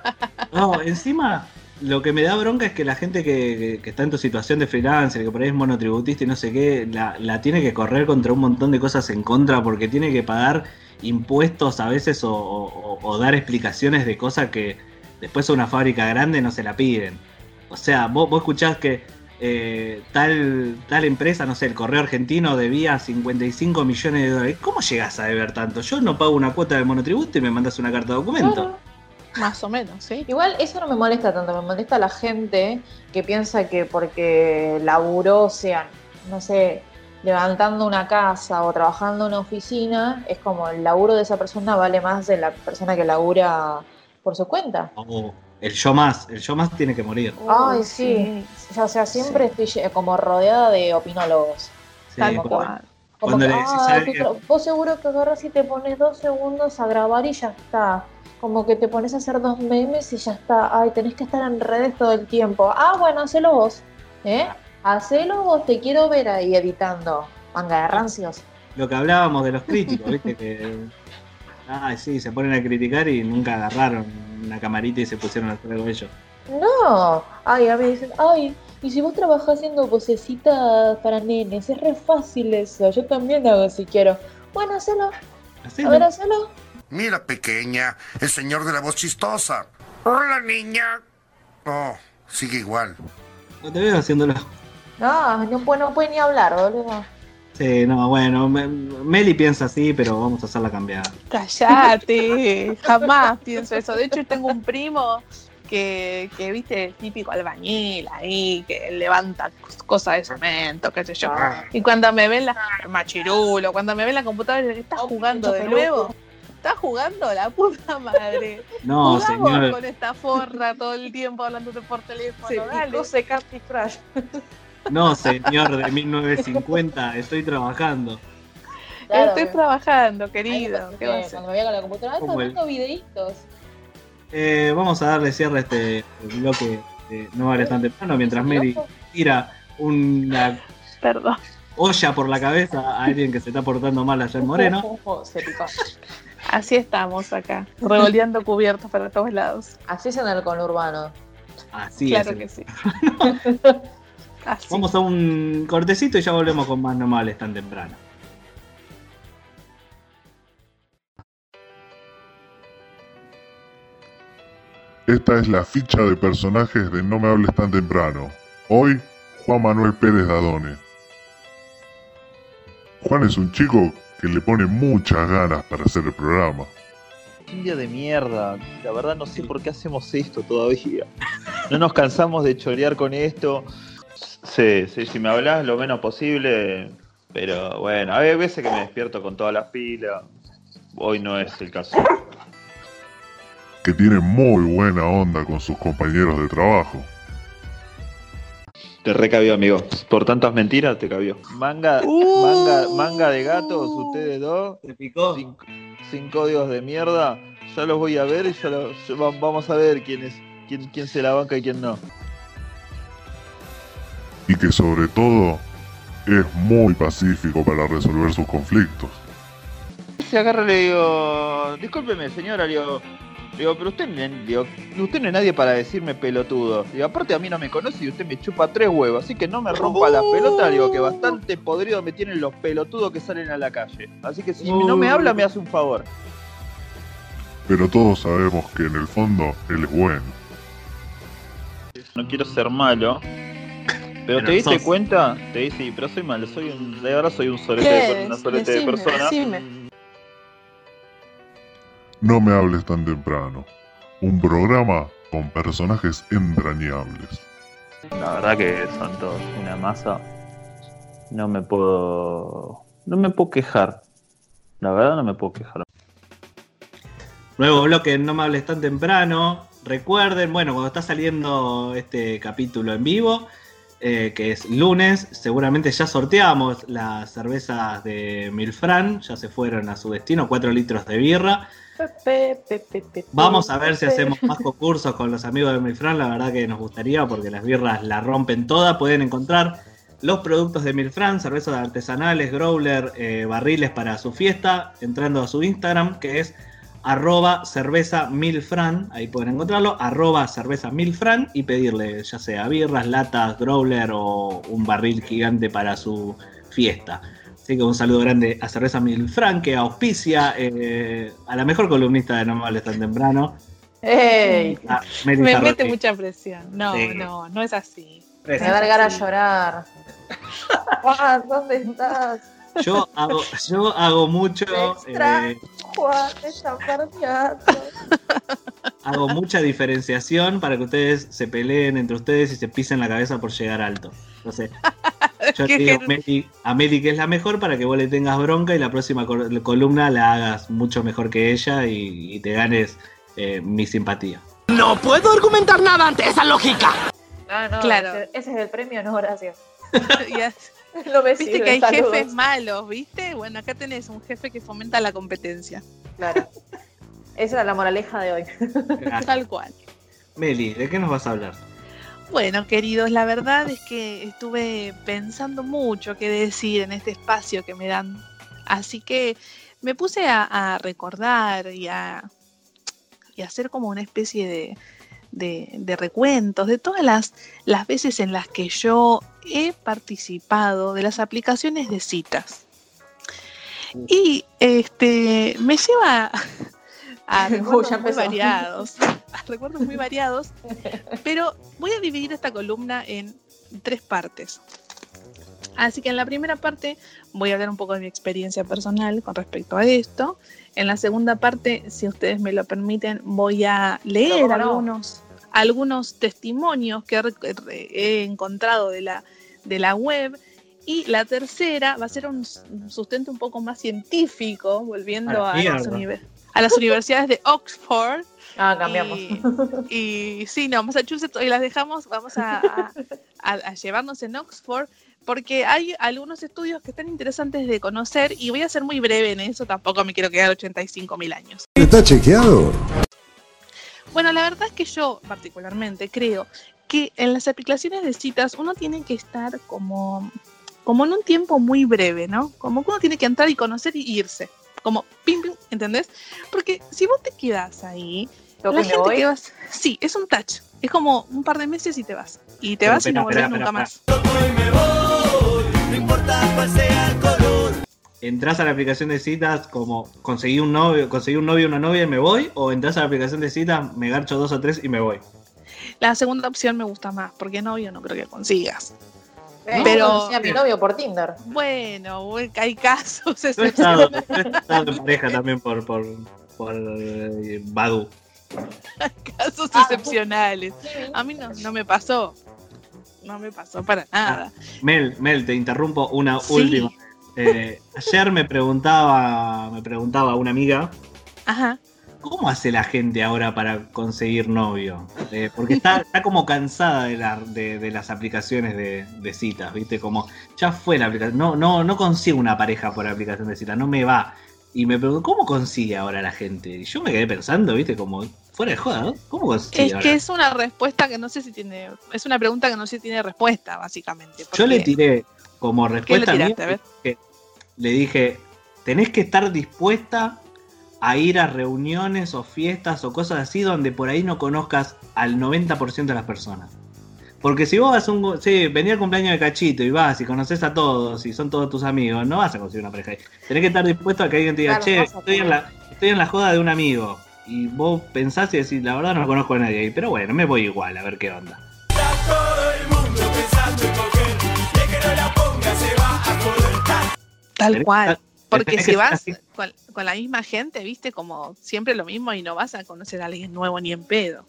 No, encima lo que me da bronca es que la gente que, que- que está en tu situación de freelancer, que por ahí es monotributista y no sé qué, la, la tiene que correr contra un montón de cosas en contra porque tiene que pagar impuestos a veces o, o- o dar explicaciones de cosas que después a una fábrica grande no se la piden. O sea, vos, vos escuchás que eh, tal, tal empresa, no sé, el Correo Argentino debía 55 millones de dólares. ¿Cómo llegás a deber tanto? Yo no pago una cuota de monotributo y me mandas una carta de documento. Claro. Más o menos, ¿sí? Igual eso no me molesta tanto, me molesta la gente que piensa que porque laburó, sean, no sé, levantando una casa o trabajando en una oficina, es como el laburo de esa persona vale más de la persona que labura por su cuenta. O el yo más, el yo más tiene que morir. Ay, sí. O sea, siempre estoy lle- como rodeada de opinólogos. Sí, Tal como- cual. Como Cuando que, le decís a "Ay, alguien- tú tra- vos seguro que agarras y te pones dos segundos a grabar y ya está. Como que te pones a hacer dos memes y ya está. Ay, tenés que estar en redes todo el tiempo. Ah, bueno, hacelo vos. ¿Eh? Hacelo vos, te quiero ver ahí editando. Manga de rancios. Lo que hablábamos de los críticos, ¿viste? Que. Ay, sí, se ponen a criticar y nunca agarraron una camarita y se pusieron a hacer algo ellos. No. Ay, a mí dicen, ay, y si vos trabajás haciendo vocecitas para nenes, es re fácil eso. Yo también hago si quiero. Bueno, hacelo. A ver, hacelo. Mira, pequeña, el señor de la voz chistosa. Hola, niña. Oh, sigue igual. No te veo haciéndolo. No, no puede, no puede ni hablar, boludo. Sí, no, bueno, me- Meli piensa así, pero vamos a hacerla cambiar. Callate, jamás pienso eso. De hecho, tengo un primo que, que viste, el típico albañil ahí, que levanta cos- cosas de cemento, qué sé yo. Y cuando me ven la machirulo, cuando me ven la computadora, ¿qué estás jugando de nuevo? está jugando la puta madre. No, Jugamos señor. con esta forra todo el tiempo hablándote por teléfono. Se dale. se Candy Crush. No, señor de 1950, estoy trabajando. Claro, Estoy trabajando, querido. me- ¿Qué va a? Cuando me voy con la computadora, Como el- estaba viendo videitos. Eh, vamos a darle cierre a este bloque de No vale tan temprano mientras Mary tira una Perdón. olla por la cabeza a alguien que se está portando mal allá en Moreno. Se picó. Así estamos acá, revoleando cubiertos para todos lados. Así es en el conurbano. Así claro es. que sí. Así. Vamos a un cortecito y ya volvemos con más No me hables tan temprano. Esta es la ficha de personajes de No me hables tan temprano. Hoy, Juan Manuel Pérez Dadone. Juan es un chico que le pone muchas ganas para hacer el programa. Un día de mierda. La verdad no sé por qué hacemos esto todavía. No nos cansamos de chorear con esto. Sí, sí, si me hablas lo menos posible. Pero bueno, hay veces que me despierto con todas las pilas. Hoy no es el caso. Que tiene muy buena onda con sus compañeros de trabajo. Te recabió, amigo. Por tantas mentiras te cabió. Manga, manga, manga de gatos, ustedes dos. ¿Te picó? Sin, sin códigos de mierda. Ya los voy a ver y ya, lo- ya va- vamos a ver quién es, quién, quién se la banca y quién no. Y que sobre todo es muy pacífico para resolver sus conflictos. Se agarra y le digo, discúlpeme señora, le digo, le digo, pero usted, no- digo, usted no es nadie para decirme pelotudo. Digo, aparte a mí no me conoce y usted me chupa tres huevos, así que no me rompa la pelota, digo, que bastante podrido me tienen los pelotudos que salen a la calle. Así que si no me habla, me hace un favor. Pero todos sabemos que en el fondo él es bueno. No quiero ser malo. Pero, te diste sos. cuenta, te diste, sí, pero soy malo, soy un, de verdad soy un sorete, ¿Qué? de, una sorete de persona. decime. No me hables tan temprano. Un programa con personajes entrañables. La verdad que son todos una masa. No me puedo. No me puedo quejar. La verdad no me puedo quejar. Nuevo bloque en No me hables tan temprano. Recuerden, bueno, cuando está saliendo este capítulo en vivo, eh, que es lunes, seguramente ya sorteamos las cervezas de Milfran, ya se fueron a su destino, 4 litros de birra. Vamos a ver si hacemos más concursos con los amigos de Milfran, la verdad que nos gustaría porque las birras la rompen toda. Pueden encontrar los productos de Milfran, cervezas artesanales, growler, eh, barriles para su fiesta, entrando a su Instagram que es arroba cerveza milfran, ahí pueden encontrarlo, arroba cerveza milfran y pedirle ya sea birras, latas, growler o un barril gigante para su fiesta. Así que un saludo grande a Cerveza Milfran que auspicia eh, a la mejor columnista de No me hables tan temprano. ¡Ey! a Me mete mucha presión. No, Sí. no, no es así. Me va a ganas de llorar. Juan, ¿dónde estás? Yo hago, yo hago mucho, extraño. eh, Juan, está perdiendo. hago mucha diferenciación para que ustedes se peleen entre ustedes y se pisen la cabeza por llegar alto. Entonces, yo te digo Meli- a Meli que es la mejor para que vos le tengas bronca y la próxima col- columna la hagas mucho mejor que ella y, y te ganes eh, mi simpatía. No puedo argumentar nada ante esa lógica. No, no, Claro. ese, ese es el premio, no, gracias. Ya- No me Viste sirve, que hay saludos. jefes malos, ¿viste? Bueno, acá tenés un jefe que fomenta la competencia. Claro. Esa era la moraleja de hoy. Tal cual. Meli, ¿de qué nos vas a hablar? Bueno, queridos, la verdad es que estuve pensando mucho qué decir en este espacio que me dan. Así que me puse a, a recordar y a, y a hacer como una especie de, de- de recuentos de todas las, las veces en las que yo he participado de las aplicaciones de citas. Y este me lleva a recuerdos muy variados, a recuerdos muy variados, pero voy a dividir esta columna en tres partes. Así que en la primera parte voy a hablar un poco de mi experiencia personal con respecto a esto. En la segunda parte, si ustedes me lo permiten, voy a leer no. algunos, algunos testimonios que he, re- he encontrado de la, de la web. Y la tercera va a ser un sustento un poco más científico, volviendo A la a, las mierda. univer- a las universidades de Oxford. Ah, cambiamos. Y, y sí, no, Massachusetts hoy las dejamos, vamos a, a- a- a llevarnos en Oxford, porque hay algunos estudios que están interesantes de conocer y voy a ser muy breve en eso, tampoco me quiero quedar 85 mil años. ¿Está chequeado? Bueno, la verdad es que yo particularmente creo que en las aplicaciones de citas uno tiene que estar como, como en un tiempo muy breve, ¿no? Como que uno tiene que entrar y conocer y irse. Como pim, pim, ¿entendés? Porque si vos te quedás ahí, ¿Toco la y me gente voy? que vas. Sí, es un touch. Es como un par de meses y te vas. Y te Pero vas y no volvés nunca espera, más. No importa cuál sea el ¿Entrás a la aplicación de citas como conseguí un novio, conseguí un novio una novia y me voy? ¿O entras a la aplicación de citas, me garcho dos o tres y me voy? La segunda opción me gusta más, porque novio no creo que consigas. Eh, Pero- a mi novio por Tinder. Bueno, hay casos Yo he estado, excepcionales. yo he estado en pareja también por, por, por eh, Badu. casos excepcionales. A mí no, no me pasó. No me pasó para nada. Mel, Mel, te interrumpo una Sí. última. Eh, ayer me preguntaba, me preguntaba una amiga, Ajá. ¿cómo hace la gente ahora para conseguir novio? Eh, porque está, está como cansada de, la- de- de las aplicaciones de, de citas, ¿viste? Como ya fue la aplicación, no, no, no consigo una pareja por aplicación de citas, no me va. Y me preguntó, ¿cómo consigue ahora la gente? Y yo me quedé pensando, ¿viste? Como, fuera de joda, ¿no? ¿Cómo consigue Es ahora? que es una respuesta que no sé si tiene. Es una pregunta que no sé si tiene respuesta, básicamente. Yo le tiré como respuesta ¿Qué le mía, tiraste? A ver. que le dije, tenés que estar dispuesta a ir a reuniones o fiestas o cosas así donde por ahí no conozcas al 90% de las personas. Porque si vos vas a un... Sí, venía el cumpleaños de Cachito y vas y conoces a todos y son todos tus amigos, no vas a conseguir una pareja ahí. Tenés que estar dispuesto a que alguien te diga, Claro, che, estoy en, la, estoy en la joda de un amigo. Y vos pensás y decís, la verdad no conozco a nadie ahí, pero bueno, me voy igual a ver qué onda. Tal cual. que- Porque si que vas con, con la misma gente, viste, como siempre lo mismo y no vas a conocer a alguien nuevo ni en pedo.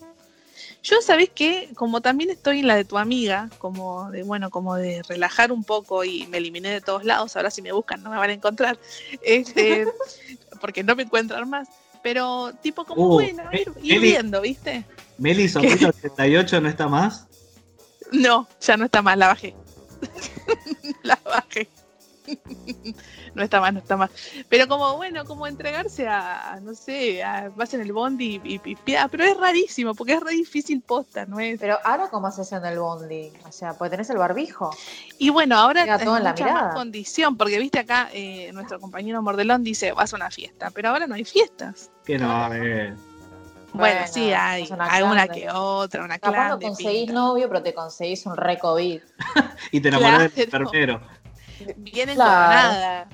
Yo, ¿sabés qué? Como también estoy en la de tu amiga, como de, bueno, como de relajar un poco y me eliminé de todos lados, ahora si me buscan no me van a encontrar, este, porque no me encuentran más. Pero tipo como, Uh, bueno, ir, ir viendo, ¿viste? Meli Sombrero 88 no está más. No, ya no está más, la bajé. la bajé. no está más, no está más. Pero como, bueno, como entregarse a, no sé, a, vas en el bondi y, y, y- ah, pero es rarísimo, porque es re difícil posta, ¿no es? Pero ahora, ¿cómo haces en el bondi? O sea, pues tenés el barbijo. Y bueno, ahora es todo en la mucha mirada. más condición, porque viste acá, eh, nuestro compañero Mordelón dice, vas a una fiesta, pero ahora no hay fiestas. Que no, eh. Bueno, Bueno, sí, hay alguna que otra, una Capaz no conseguís pinta. novio, pero te conseguís un re COVID. Y te enamorás del Claro. enfermero. Vienen Claro. con nada.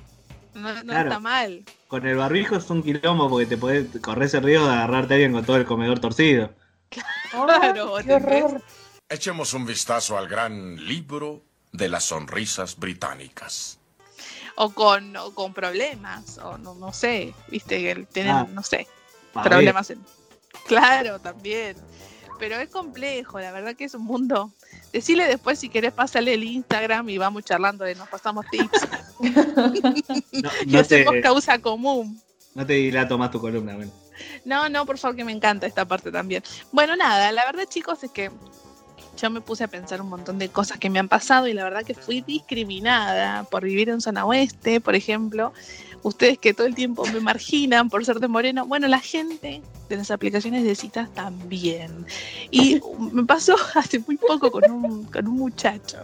No, no Claro. está mal. Con el barbijo es un quilombo porque te podés correr ese riesgo de agarrarte a alguien con todo el comedor torcido. Claro, qué horror. Echemos un vistazo al gran libro de las sonrisas británicas. o con, o con problemas, o no, no sé, viste, que tienen, Ah. no sé, problemas en... Claro, también. Pero es complejo, la verdad que es un mundo. Decile después si querés pasarle el Instagram y vamos charlando de nos pasamos tips No, y no te, hacemos causa común. no te dilato más tu columna, Mel. No, no, por favor, que me encanta esta parte también. Bueno, nada, la verdad, chicos, es que yo me puse a pensar un montón de cosas que me han pasado y la verdad que fui discriminada por vivir en zona oeste, por ejemplo. Ustedes que todo el tiempo me marginan por ser de moreno. Bueno, la gente de las aplicaciones de citas también. Y me pasó hace muy poco con un, con un muchacho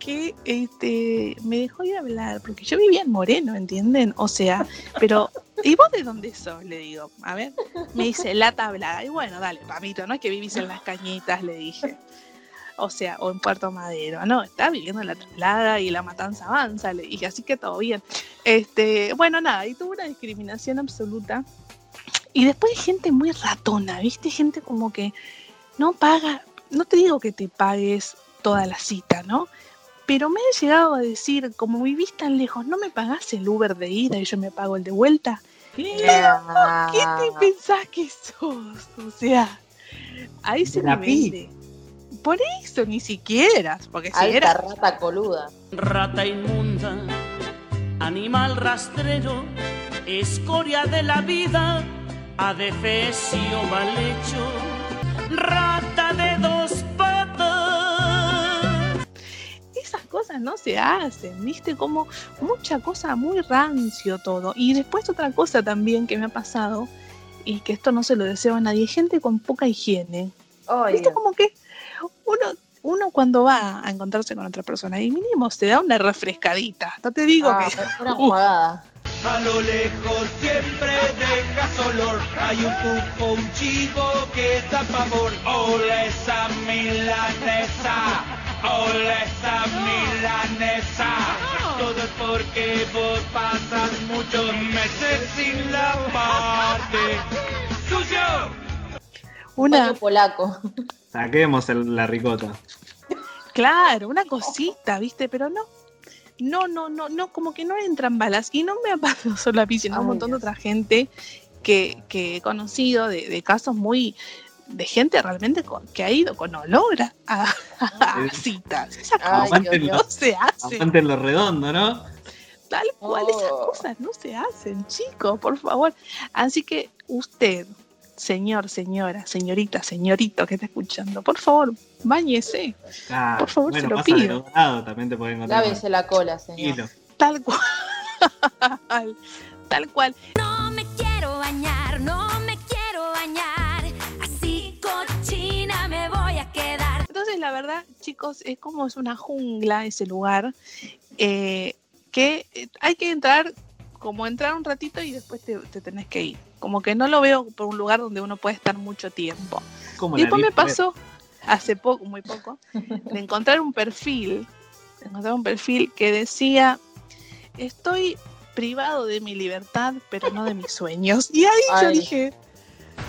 que este, me dejó de hablar, porque yo vivía en Moreno, ¿entienden? O sea, pero, ¿y vos de dónde sos? Le digo, a ver, me dice la tablada. Y bueno, dale, papito, no es que vivís en las cañitas, le dije. O sea, o en Puerto Madero, no, está viviendo en la tablada y la matanza avanza, le dije, así que todo bien. Este, bueno, nada, y tuvo una discriminación absoluta. Y después hay gente muy ratona, ¿viste? Gente como que no paga, no te digo que te pagues toda la cita, ¿no? Pero me he llegado a decir, como vivís tan lejos, ¿no me pagás el Uber de ida y yo me pago el de vuelta? Ah. ¿Qué te pensás que sos? O sea, a ese La nivel de... Por eso, ni siquiera, porque si Alta era... rata coluda. Rata inmunda, animal rastrero, escoria de la vida, Adefesio mal hecho, rata de dos patas. Esas cosas no se hacen, viste, como mucha cosa muy rancio todo. Y después otra cosa también que me ha pasado, y que esto no se lo deseo a nadie, gente con poca higiene. Viste, como que uno, uno cuando va a encontrarse con otra persona, y mínimo se da una refrescadita. No te digo Ah, que. una Uh, jugada. A lo lejos siempre dejas olor. Hay un tufo, un chivo que da pavor. Hola esa milanesa. Hola esa milanesa. Todo es porque vos pasas muchos meses sin lavarte. ¡Sucio! Una, polaco. Saquemos el- la ricota. Claro, una cosita, ¿viste? Pero no. No, no, no, no, como que no entran balas. Y no me ha pasado solo a mí, sino a un montón de otra gente que, que he conocido de, de casos muy. de gente realmente con- que ha ido con olor a, a- a citas. Ay, cosas Dios, no se hacen. Aguanten lo redondo, ¿no? Tal cual, esas Oh. cosas no se hacen, chicos, por favor. Así que usted, señor, señora, señorita, señorito que está escuchando, por favor, báñese. Ah, Por favor, bueno, se lo pido. Dorado, también te pueden encontrar. Lávese la cola, señor. Tal cual. Tal cual. No me quiero bañar, no me quiero bañar. Así cochina me voy a quedar. Entonces, la verdad, chicos, es como es una jungla ese lugar, eh, que eh, hay que entrar, como entrar un ratito y después te, te tenés que ir. Como que no lo veo por un lugar donde uno puede estar mucho tiempo. Como Y después me pasó, hace poco, muy poco, de encontrar un perfil, de encontrar un perfil que decía, estoy privado de mi libertad, pero no de mis sueños. Y ahí yo dije,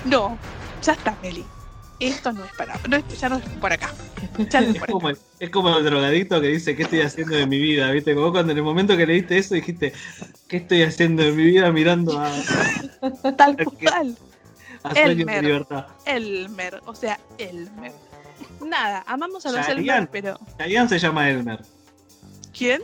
no, ya está, Meli. Esto no es para, no es- ya no es por acá. Ya no es Es por acá. como, el, es como el drogadicto que dice, ¿qué estoy haciendo de mi vida? ¿Viste? Como vos cuando en el momento que leíste eso dijiste, ¿qué estoy haciendo de mi vida mirando a, Tal cual. a Sueños de Elmer. Libertad? Elmer, o sea, Elmer. Nada, amamos a los Chayanne. Elmer, pero Chayanne se llama Elmer. ¿quién?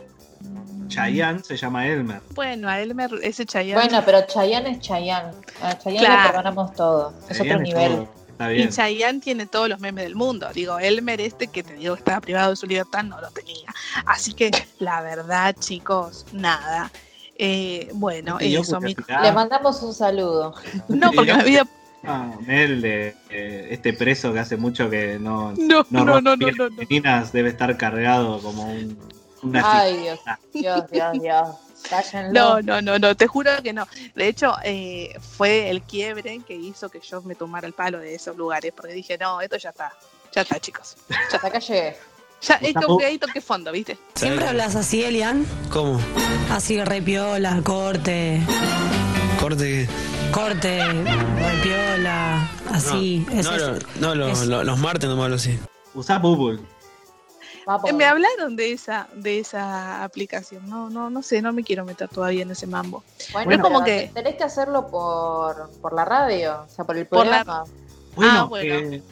Chayanne se llama Elmer. Bueno, a Elmer, ese Chayanne. Bueno, pero Chayanne es Chayanne. A Chayanne Claro. le perdonamos todo. Es otro es nivel. todo, Está Y. Chayanne tiene todos los memes del mundo. Digo, Elmer este que te digo que estaba privado de su libertad no lo tenía. Así que la verdad, chicos, nada. Eh, bueno, eso, mi... Le mandamos un saludo. No, porque me había... Ah, Mel, de, eh, este preso que hace mucho que no, No, no, no, no, no, no. femeninas, debe estar cargado como un, una Ay, Dios. Dios, Dios, Dios. Cállenlo. No, no, no, no, te juro que no. De hecho, eh, fue el quiebre que hizo que yo me tomara el palo de esos lugares, porque dije, no, esto ya está, ya está, chicos. Hasta acá llegué. Ya, es Gustavo. como que ahí toqué fondo, ¿viste? ¿Siempre hablas así, Elian? ¿Cómo? Así, repiola, corte, ¿Corte corte, repiola, así. No, es- no, es- no, lo- es- lo- los martes no me hablo así. Usá Bubble. Vamos. Eh, Me hablaron de esa, de esa aplicación. No, no, no sé, no me quiero meter todavía en ese mambo. Bueno, es como que- tenés que hacerlo por, por la radio, o sea, por el Por la- programa. Bueno, Ah, bueno. eh,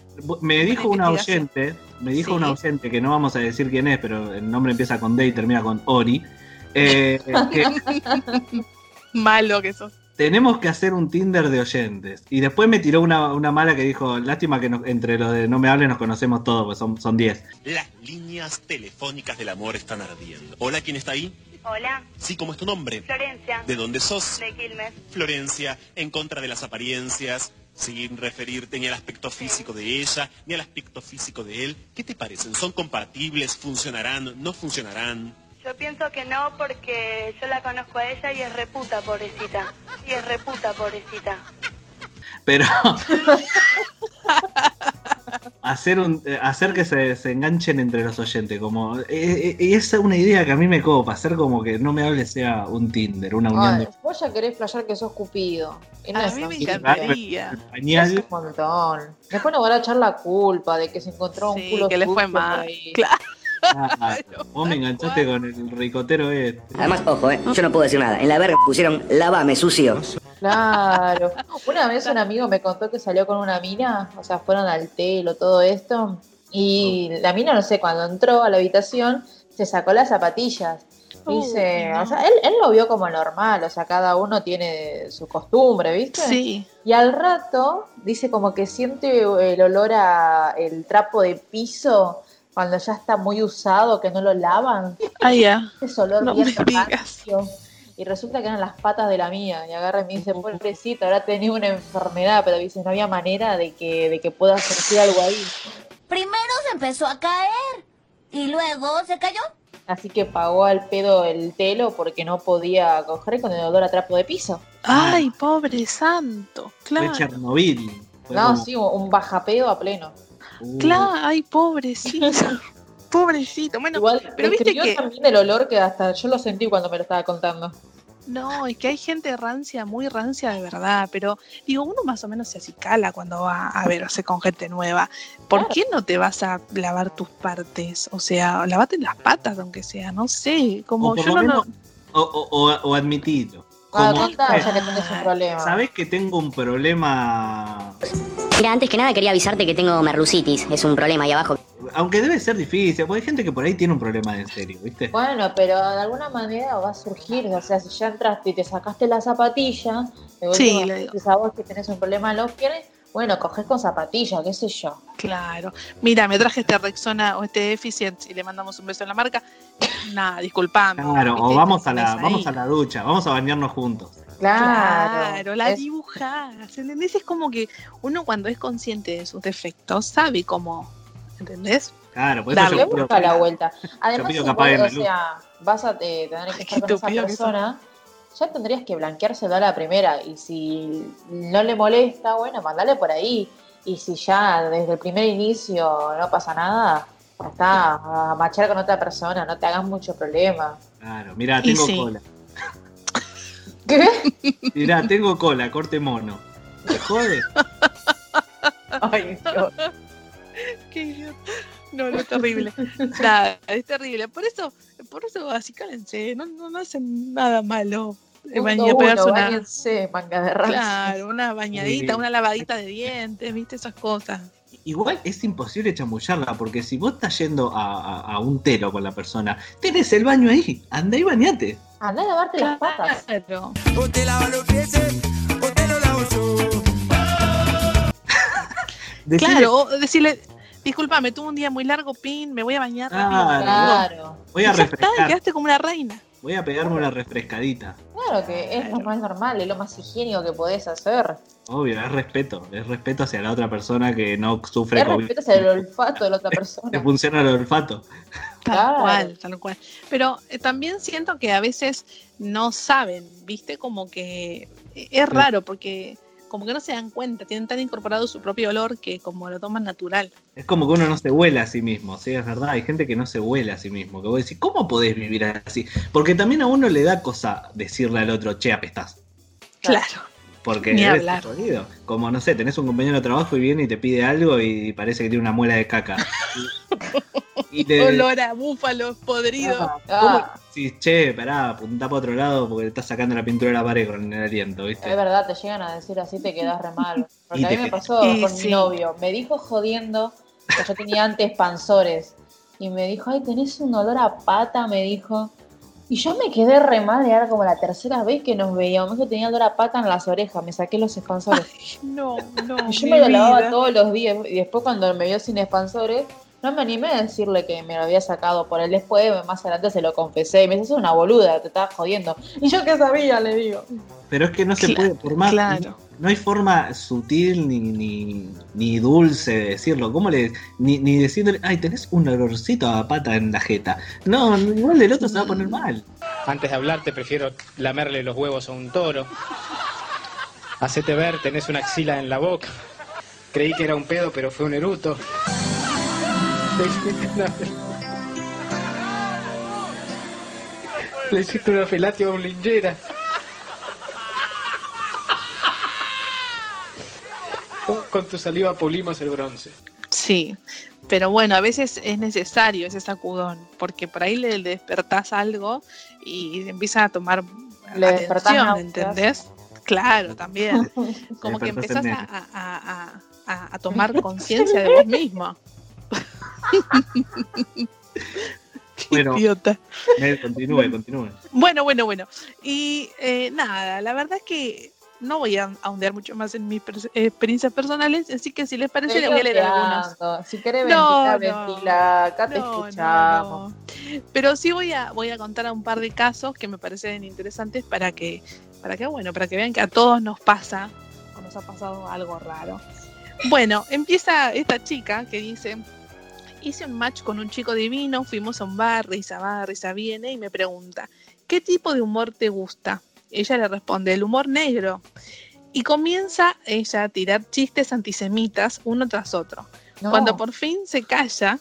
me dijo una oyente, me dijo Sí. una oyente que no vamos a decir quién es, pero el nombre empieza con D y termina con Ori, eh, que Malo que sos. Tenemos que hacer un Tinder de oyentes. Y después me tiró una, una mala que dijo, lástima que nos- entre los de No Me Hables nos conocemos todos, pues son, son 10. Las líneas telefónicas del amor están ardiendo. Hola, ¿quién está ahí? Hola, Sí, ¿cómo es tu nombre? Florencia. ¿De dónde sos? De Quilmes. Florencia, en contra de las apariencias, sin referirte ni al aspecto físico de ella, ni al aspecto físico de él. ¿Qué te parecen? ¿Son compatibles? ¿Funcionarán? ¿No funcionarán? Yo pienso que no porque yo la conozco a ella y es reputa, pobrecita. Y es reputa, pobrecita. Pero hacer un eh, hacer que se, se enganchen entre los oyentes, como eh, eh, es una idea que a mí me copa, hacer como que No Me Hables sea un Tinder, una unión Ay, de vos ya querés flashear que sos Cupido. Y no A mí me encantaría. Es un montón. Después nos van a echar la culpa de que se encontró un Sí, culo que le fue mal. Claro. Ah, vos me enganchaste con el ricotero este. Además, ojo, ¿eh? yo no puedo decir nada. En la verga pusieron lavame sucio. Claro. Una vez un amigo me contó que salió con una mina, o sea, fueron al telo, todo esto, y la mina, no sé, cuando entró a la habitación, se sacó las zapatillas. Dice, Uy, no. o sea, él, él lo vio como normal, o sea, cada uno tiene su costumbre, ¿viste? Sí. Y al rato dice como que siente el olor a el trapo de piso cuando ya está muy usado, que no lo lavan. Ah, ya. Ese olor No bien me digas. rancio. Y resulta que eran las patas de la mía. Y agarra y me dice, pobrecita, habrá tenido una enfermedad, pero dice, no había manera de que, de que pueda surgir algo ahí. Primero se empezó a caer y luego se cayó. Así que pagó al pedo el telo porque no podía coger con el olor a trapo de piso. Ay, pobre santo. Claro. Chernobyl. Fue No, como- sí, un bajapeo a pleno. Uh, Claro, ay, pobrecito. pobrecito. Bueno, Igual, pero viste que. también el olor que hasta yo lo sentí cuando me lo estaba contando. No, es que hay gente rancia, muy rancia de verdad, pero digo, uno más o menos se acicala cuando va a verse con gente nueva. ¿Por Claro. qué no te vas a lavar tus partes? O sea, lavate las patas, aunque sea, no sé, como yo lo no, menos- no- o, o, o- o admitilo. Ah, Como, contá, ya que tenés un problema. ¿Sabés que tengo un problema? Mira, antes que nada quería avisarte que tengo merlucitis. Es un problema ahí abajo. Aunque debe ser difícil, porque hay gente que por ahí tiene un problema en serio, ¿viste? Bueno, pero de alguna manera va a surgir. O sea, si ya entraste y te sacaste la zapatilla, de Sí, a vos que tenés un problema en los pies, bueno, coges con zapatilla, qué sé yo. Claro. Mira, me traje este Rexona o este Deficient y le mandamos un beso en la marca. Nada, disculpame. Claro, o vamos a la, vamos a la ducha, vamos a bañarnos juntos. Claro. Claro, la Es- dibujás, ¿entendés? Es como que uno cuando es consciente de sus defectos sabe cómo, ¿entendés? Claro, por eso Dale, yo pido- la vuelta. Además, pido vos, apaguen o la luz. sea, vas a eh, tener que estar con esa que persona, ya tendrías que blanqueárselo a la primera. Y si no le molesta, bueno, mandale por ahí. Y si ya desde el primer inicio no pasa nada, está, a machar con otra persona, no te hagas mucho problema. Claro, mirá, Y tengo sí. cola. ¿Qué? Mirá, tengo cola, corte mono. ¿Te jode? Ay, Dios. Qué idiota. No, no es terrible. Nada, es terrible. Por eso, por eso así cálense, no, no, no hacen nada malo. Punto baña- uno, pegarse una, báñense, manga de rancio. claro, una bañadita, Sí. una lavadita de dientes, viste esas cosas. Igual es imposible chamullarla, porque si vos estás yendo a, a- a un telo con la persona, tenés el baño ahí, anda y bañate. Andá a lavarte las patas. Claro. O te lava los pies o te lo lavo yo. Decirle- Claro, o decirle, disculpame, tuve un día muy largo, pin, me voy a bañar rápido. Claro. Claro. Voy a ya está, refrescar, quedaste como una reina. Voy a pegarme una refrescadita. Claro que es lo más normal, es lo más higiénico que podés hacer. Obvio, es respeto, es respeto hacia la otra persona que no sufre Es COVID. respeto hacia el olfato de la otra Te persona. funciona el olfato. Tal Claro. cual, tal cual. Pero eh, también siento que a veces no saben, ¿viste? Como que eh, es raro porque como que no se dan cuenta, tienen tan incorporado su propio olor que como lo toman natural. Es como que uno no se huele a sí mismo, sí, es verdad. Hay gente que no se huele a sí mismo. Que vos decís, ¿cómo podés vivir así? Porque también a uno le da cosa decirle al otro, che, apestás. Claro. Porque Ni eres hablar. jodido. Como, no sé, tenés un compañero de trabajo y viene y te pide algo y parece que tiene una muela de caca. Y, te Olor a búfalo podrido. Ah, decís, che, pará, apuntá para otro lado porque te estás sacando la pintura de la pared con el aliento, ¿viste? es verdad, te llegan a decir así, te quedas re mal. Porque Y a mí me pasó Y con sí. mi novio. Me dijo jodiendo que yo tenía antes panzores. Y me dijo, ay, tenés un olor a pata, me dijo. Y yo me quedé re mal, era como la tercera vez que nos veíamos. Me dijo que tenía olor a pata en las orejas, me saqué los expansores. No, no. Y yo me lo lavaba vida. todos los días. Y después cuando me vio sin expansores, no me animé a decirle que me lo había sacado por él. Después, más adelante, se lo confesé. Y me dice, es una boluda, te estabas jodiendo. Y yo qué sabía, le digo. Pero es que no se puede, por más. claro. No, hay forma sutil ni, ni, dulce de decirlo. ¿Cómo le.? Ni, ni decirle, ay, tenés un olorcito a pata en la jeta. No, igual el otro se va a poner mal. Antes de hablarte prefiero lamerle los huevos a un toro. Hacete ver, tenés una axila en la boca. Creí que era un pedo, pero fue un eruto. Le hiciste una, Le hiciste una felatio a un linchera. Con- Con tu saliva pulimos el bronce. Sí, pero bueno, a veces es necesario ese sacudón, porque por ahí le, despertás algo y empieza a tomar Le atención. ¿entendés? Claro, también. Como que empezás a, a- a- a- a tomar conciencia de vos mismo. Bueno, Idiota. eh, continúe, continúe. Bueno, bueno, bueno. Y eh, nada, la verdad es que no voy a ahondar mucho más en mis pers- experiencias personales, así que si les parece, les voy a leer algunos. Si querés No, ventilar, no. ventila. Acá te No, no, escuchamos. Pero sí voy a, voy a contar a un par de casos que me parecen interesantes para que, para que, bueno, para que vean que a todos nos pasa o nos ha pasado algo raro. Bueno, empieza esta chica que dice, hice un match con un chico divino, fuimos a un bar, risa va, risa viene, y me pregunta, ¿qué tipo de humor te gusta? Ella le responde, el humor negro. Y comienza ella a tirar chistes antisemitas uno tras otro. No. Cuando por fin se calla,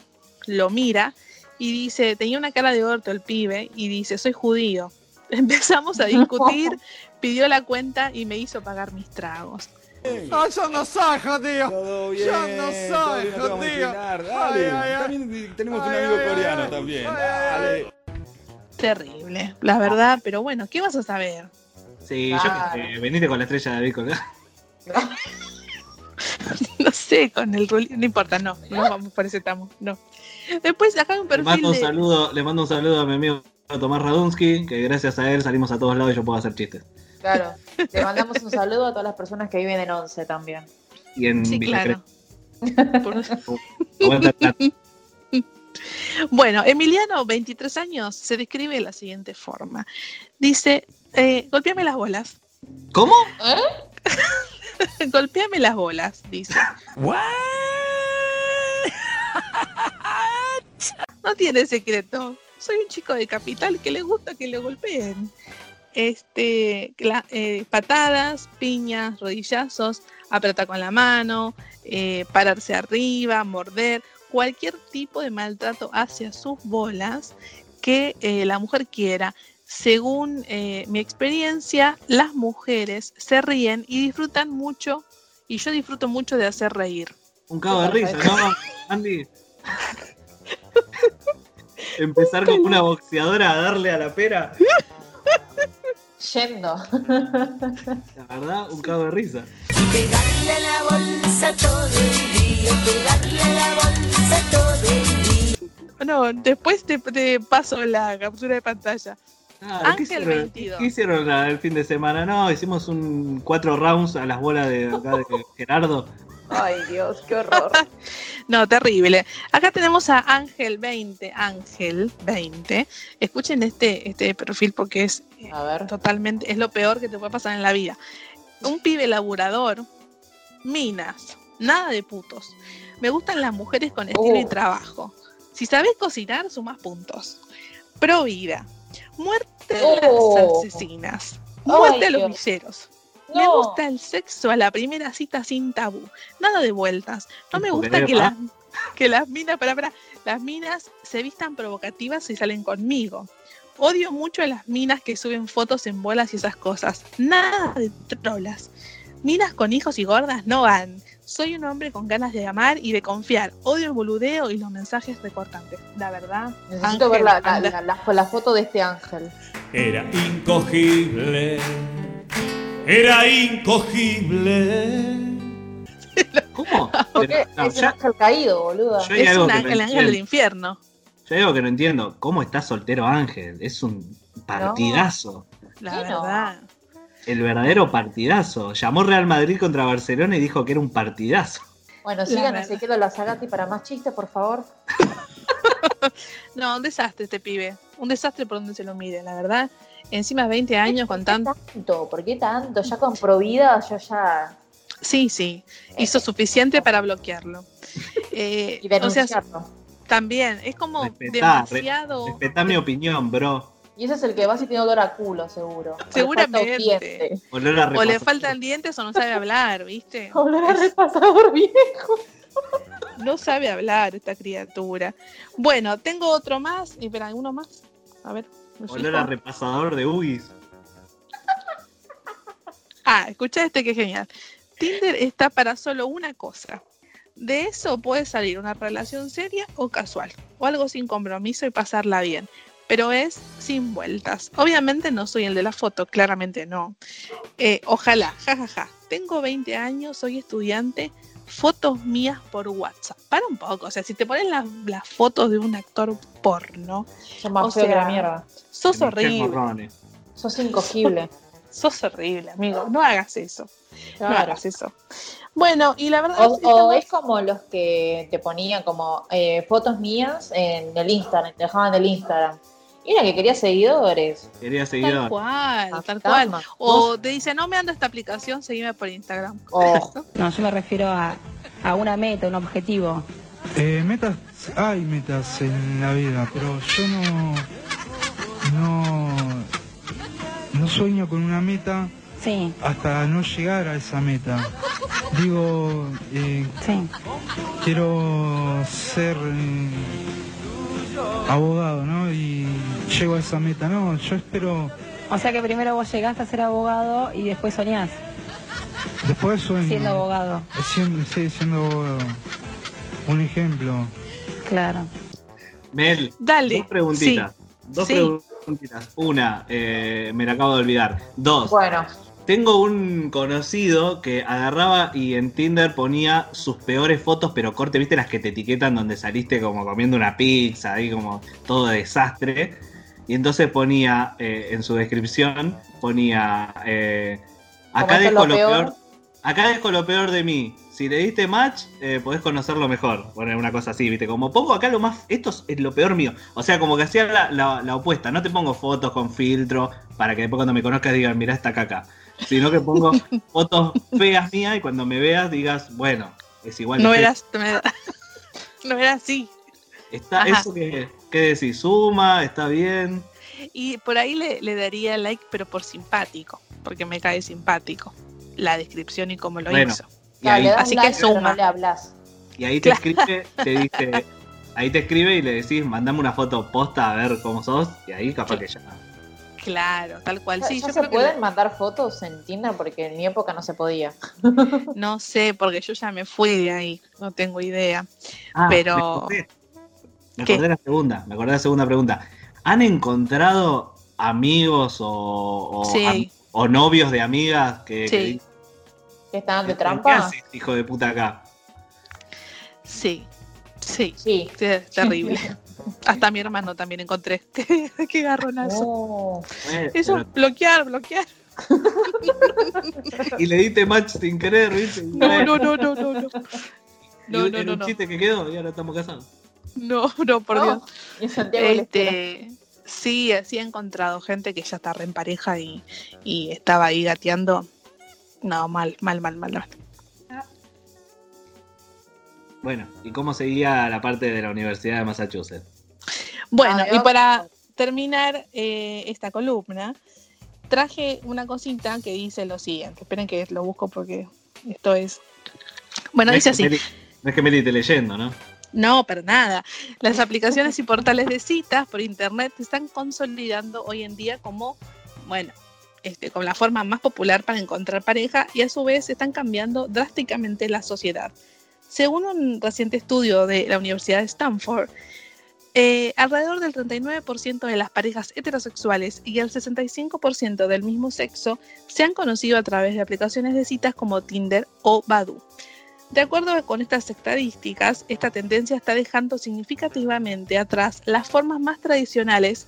lo mira y dice, tenía una cara de orto el pibe, y dice, soy judío. Empezamos a discutir, pidió la cuenta y me hizo pagar mis tragos. Yo no soy judío. Todo bien, yo no soy judío. inclinar, Dale, Ay, ay, ay. también tenemos un amigo ay, coreano ay. también. Ay, ay, Dale. Terrible, la verdad, pero bueno, ¿qué vas a saber? Sí, yo que sé, venite con la estrella de David colgada. No sé, con el ruli- no importa, no, no nos vamos por ese tamo, no. Después acá hay un Le perfil mando un de... saludo, le mando un saludo a mi amigo Tomás Radunsky, que gracias a él salimos a todos lados y yo puedo hacer chistes. Claro. Le mandamos un saludo a todas las personas que viven en Once también. Y en Sí, Villa claro. Por- Bueno, Emiliano, 23 años, se describe de la siguiente forma. Dice, eh, golpeame las bolas. ¿Cómo? golpeame las bolas, dice. No tiene secreto. Soy un chico de capital que le gusta que le golpeen. Este, eh, patadas, piñas, rodillazos, apretar con la mano, eh, pararse arriba, morder, cualquier tipo de maltrato hacia sus bolas que eh, la mujer quiera. Según eh, mi experiencia, las mujeres se ríen y disfrutan mucho, y yo disfruto mucho de hacer reír. Un cago de risa, ¿no? Andy. Empezar como una boxeadora a darle a la pera. Yendo. La verdad, un cago de risa. Pegarle la bolsa todo el día, pegarle la bolsa todo el día. Bueno, después te, te paso la captura de pantalla. Ah, ¿qué Ángel hicieron, 22. ¿Qué hicieron la- el fin de semana? No, hicimos un cuatro rounds a las bolas de acá de Gerardo. Ay, Dios, qué horror. No, terrible. Acá tenemos a Ángel 20, Ángel 20. Escuchen este, este perfil porque es eh, totalmente, es lo peor que te puede pasar en la vida. Un pibe laburador, minas, nada de putos. Me gustan las mujeres con estilo y Oh. trabajo. Si sabes cocinar, sumas puntos. Pro vida. Muerte a Oh. las asesinas. Muerte Ay, a los villeros. Me No. gusta el sexo a la primera cita sin tabú. Nada de vueltas. No me gusta que las, que las minas, para, para, las minas se vistan provocativas y salen conmigo. Odio mucho a las minas que suben fotos en bolas y esas cosas. Nada de trolas. Minas con hijos y gordas no van. Soy un hombre con ganas de amar y de confiar. Odio el boludeo y los mensajes recortantes. La verdad. Necesito Ángel, ver la, la, foto de este ángel. Era incogible. Era incogible. ¿Cómo? Porque No, es un ángel caído, boluda. Es un ángel, el ángel del infierno. Yo algo que no entiendo. ¿Cómo está soltero Ángel? Es un partidazo. La Sí, no. verdad. El verdadero partidazo. Llamó Real Madrid contra Barcelona y dijo que era un partidazo. Bueno, sigan. Ezequiel Lazagati para más chistes, por favor. No, un desastre este pibe. Un desastre por donde se lo mire, la verdad. Encima 20 años con tanto. Tanto, ¿por qué tanto? Ya con Provida, yo ya. Sí, sí. Hizo suficiente para bloquearlo. Eh, Y o sea, denunciarlo. También, es como Respetá, re- demasiado. respetá mi opinión, bro. Y ese es el que vas y tiene olor a culo, seguro. O le Seguramente. diente. Olor a O le faltan dientes o no sabe hablar, ¿viste? Olor a repasador viejo. No sabe hablar esta criatura. Bueno, tengo otro más. Y espera, ¿uno más? A ver. ¿me Olor a repasador de UGIs. Ah, escucha este que es genial. Tinder está para solo una cosa. De eso puede salir una relación seria o casual, o algo sin compromiso y pasarla bien. Pero es sin vueltas. Obviamente no soy el de la foto, claramente no. Eh, ojalá, jajaja. Tengo 20 años, soy estudiante, fotos mías por WhatsApp. Para un poco, o sea, si te pones las, las fotos de un actor porno, más o que sea, la mierda. sos horrible. Sos incogible. Sos horrible, amigo. No hagas eso. No hagas eso. Bueno, y la verdad O, es que o estamos- es como los que te ponían como eh, fotos mías en el Instagram, te dejaban del Instagram. Y era que quería seguidores. Quería Tal seguidor. cual, tal cual. O te dice, no me anda esta aplicación, seguime por Instagram. Oh. No, yo me refiero a, a una meta, un objetivo. Eh, metas, hay metas en la vida, pero yo no, no, no sueño con una meta hasta no llegar a esa meta. Digo, eh, quiero ser eh, abogado, ¿no? Y llego a esa meta, no, yo espero, O sea que primero vos llegaste a ser abogado y después soñás después sueño. siendo abogado. Siendo, sí, siendo abogado. Un ejemplo. Claro. Mel, Dale. dos preguntitas. Sí. Dos Sí. preguntitas. Una, eh, me la acabo de olvidar. Dos. Bueno, Tengo un conocido que agarraba y en Tinder ponía sus peores fotos, pero corte, ¿viste las que te etiquetan donde saliste como comiendo una pizza, ahí como todo desastre? Y entonces ponía eh, en su descripción, ponía, eh, acá dejo lo lo peor. peor, acá dejo lo peor de mí. Si le diste match, eh, podés conocerlo mejor. Poner una cosa así, ¿viste? Como pongo acá lo más. Esto es lo peor mío. O sea, como que hacía la, la- la opuesta. No te pongo fotos con filtro para que después cuando me conozcas digan, mirá esta caca. Sino que pongo fotos feas mías y cuando me veas digas, bueno, es igual. No eras, no era, no era así. Está, Ajá. eso que, que decís, suma, está bien. Y por ahí le, le daría like, pero por simpático, porque me cae simpático la descripción y cómo lo Bueno, hizo. y ahí, Así like, que suma. no le hablas. y ahí te escribe, te dice, ahí te escribe y le decís, mandame una foto posta a ver cómo sos, y ahí capaz que ya. Claro, tal cual. ¿Ya, Sí, ya yo se creo que pueden mandar fotos en Tinder? Porque en mi época no se podía. no sé, porque yo ya me fui de ahí, no tengo idea. Ah, me pero acordé. Me acordé de la segunda, me acordé de la segunda pregunta. ¿Han encontrado amigos o, o, Sí. am- o novios de amigas que, Sí. Que ¿Que estaban de ¿Qué trampa? haces, hijo de puta acá? sí, sí, Sí. es terrible. Hasta mi hermano también encontré. Qué, qué garronazo. No. Eso, pero- bloquear, bloquear. y le diste match sin querer, ¿viste? No, no, no, no, no, no. No, no, no, un no. chiste que quedó y ahora estamos casados. No, no, por No, Dios. Este, sí, sí he encontrado gente que ya está re en pareja y, y estaba ahí gateando. No, mal, mal, mal, mal. mal. Bueno, ¿y cómo seguía la parte de la Universidad de Massachusetts? Bueno, Ah, y para terminar eh, esta columna, traje una cosita que dice lo siguiente. Esperen que lo busco porque esto es. Bueno, no, es dice que así. No es que Meli esté leyendo, ¿no? No, para nada. Las aplicaciones y portales de citas por internet se están consolidando hoy en día como, bueno, este, como la forma más popular para encontrar pareja y a su vez están cambiando drásticamente la sociedad. Según un reciente estudio de la Universidad de Stanford, eh, alrededor del 39% de las parejas heterosexuales y el 65% del mismo sexo se han conocido a través de aplicaciones de citas como Tinder o Badoo. De acuerdo con estas estadísticas, esta tendencia está dejando significativamente atrás las formas más tradicionales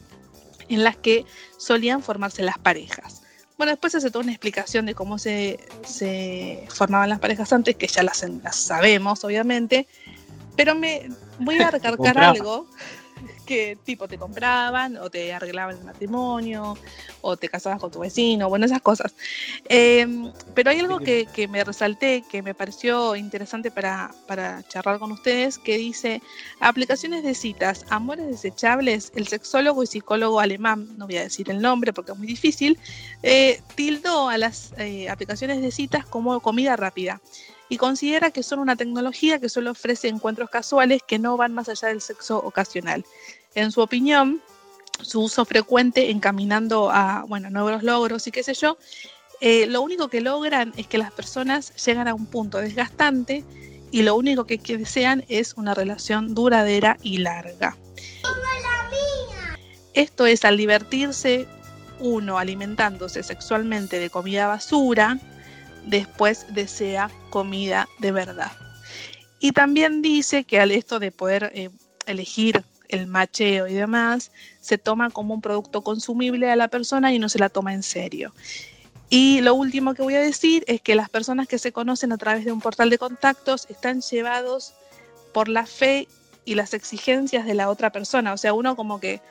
en las que solían formarse las parejas. Bueno, después se hace toda una explicación de cómo se, se formaban las parejas antes, que ya las, las sabemos, obviamente, pero me voy a recargar algo que tipo te compraban o te arreglaban el matrimonio o te casabas con tu vecino, bueno, esas cosas. Eh, pero hay algo que, que me resalté, que me pareció interesante para, para charlar con ustedes, que dice, aplicaciones de citas, amores desechables, el sexólogo y psicólogo alemán, no voy a decir el nombre porque es muy difícil, eh, tildó a las eh, aplicaciones de citas como comida rápida y considera que son una tecnología que solo ofrece encuentros casuales que no van más allá del sexo ocasional. En su opinión, su uso frecuente encaminando a bueno, nuevos logros y qué sé yo, eh, lo único que logran es que las personas llegan a un punto desgastante y lo único que, que desean es una relación duradera y larga. Esto es al divertirse uno alimentándose sexualmente de comida basura, después desea comida de verdad. Y también dice que al esto de poder eh, elegir el macheo y demás, se toma como un producto consumible a la persona y no se la toma en serio. Y lo último que voy a decir es que las personas que se conocen a través de un portal de contactos están llevados por la fe y las exigencias de la otra persona. O sea, uno como que,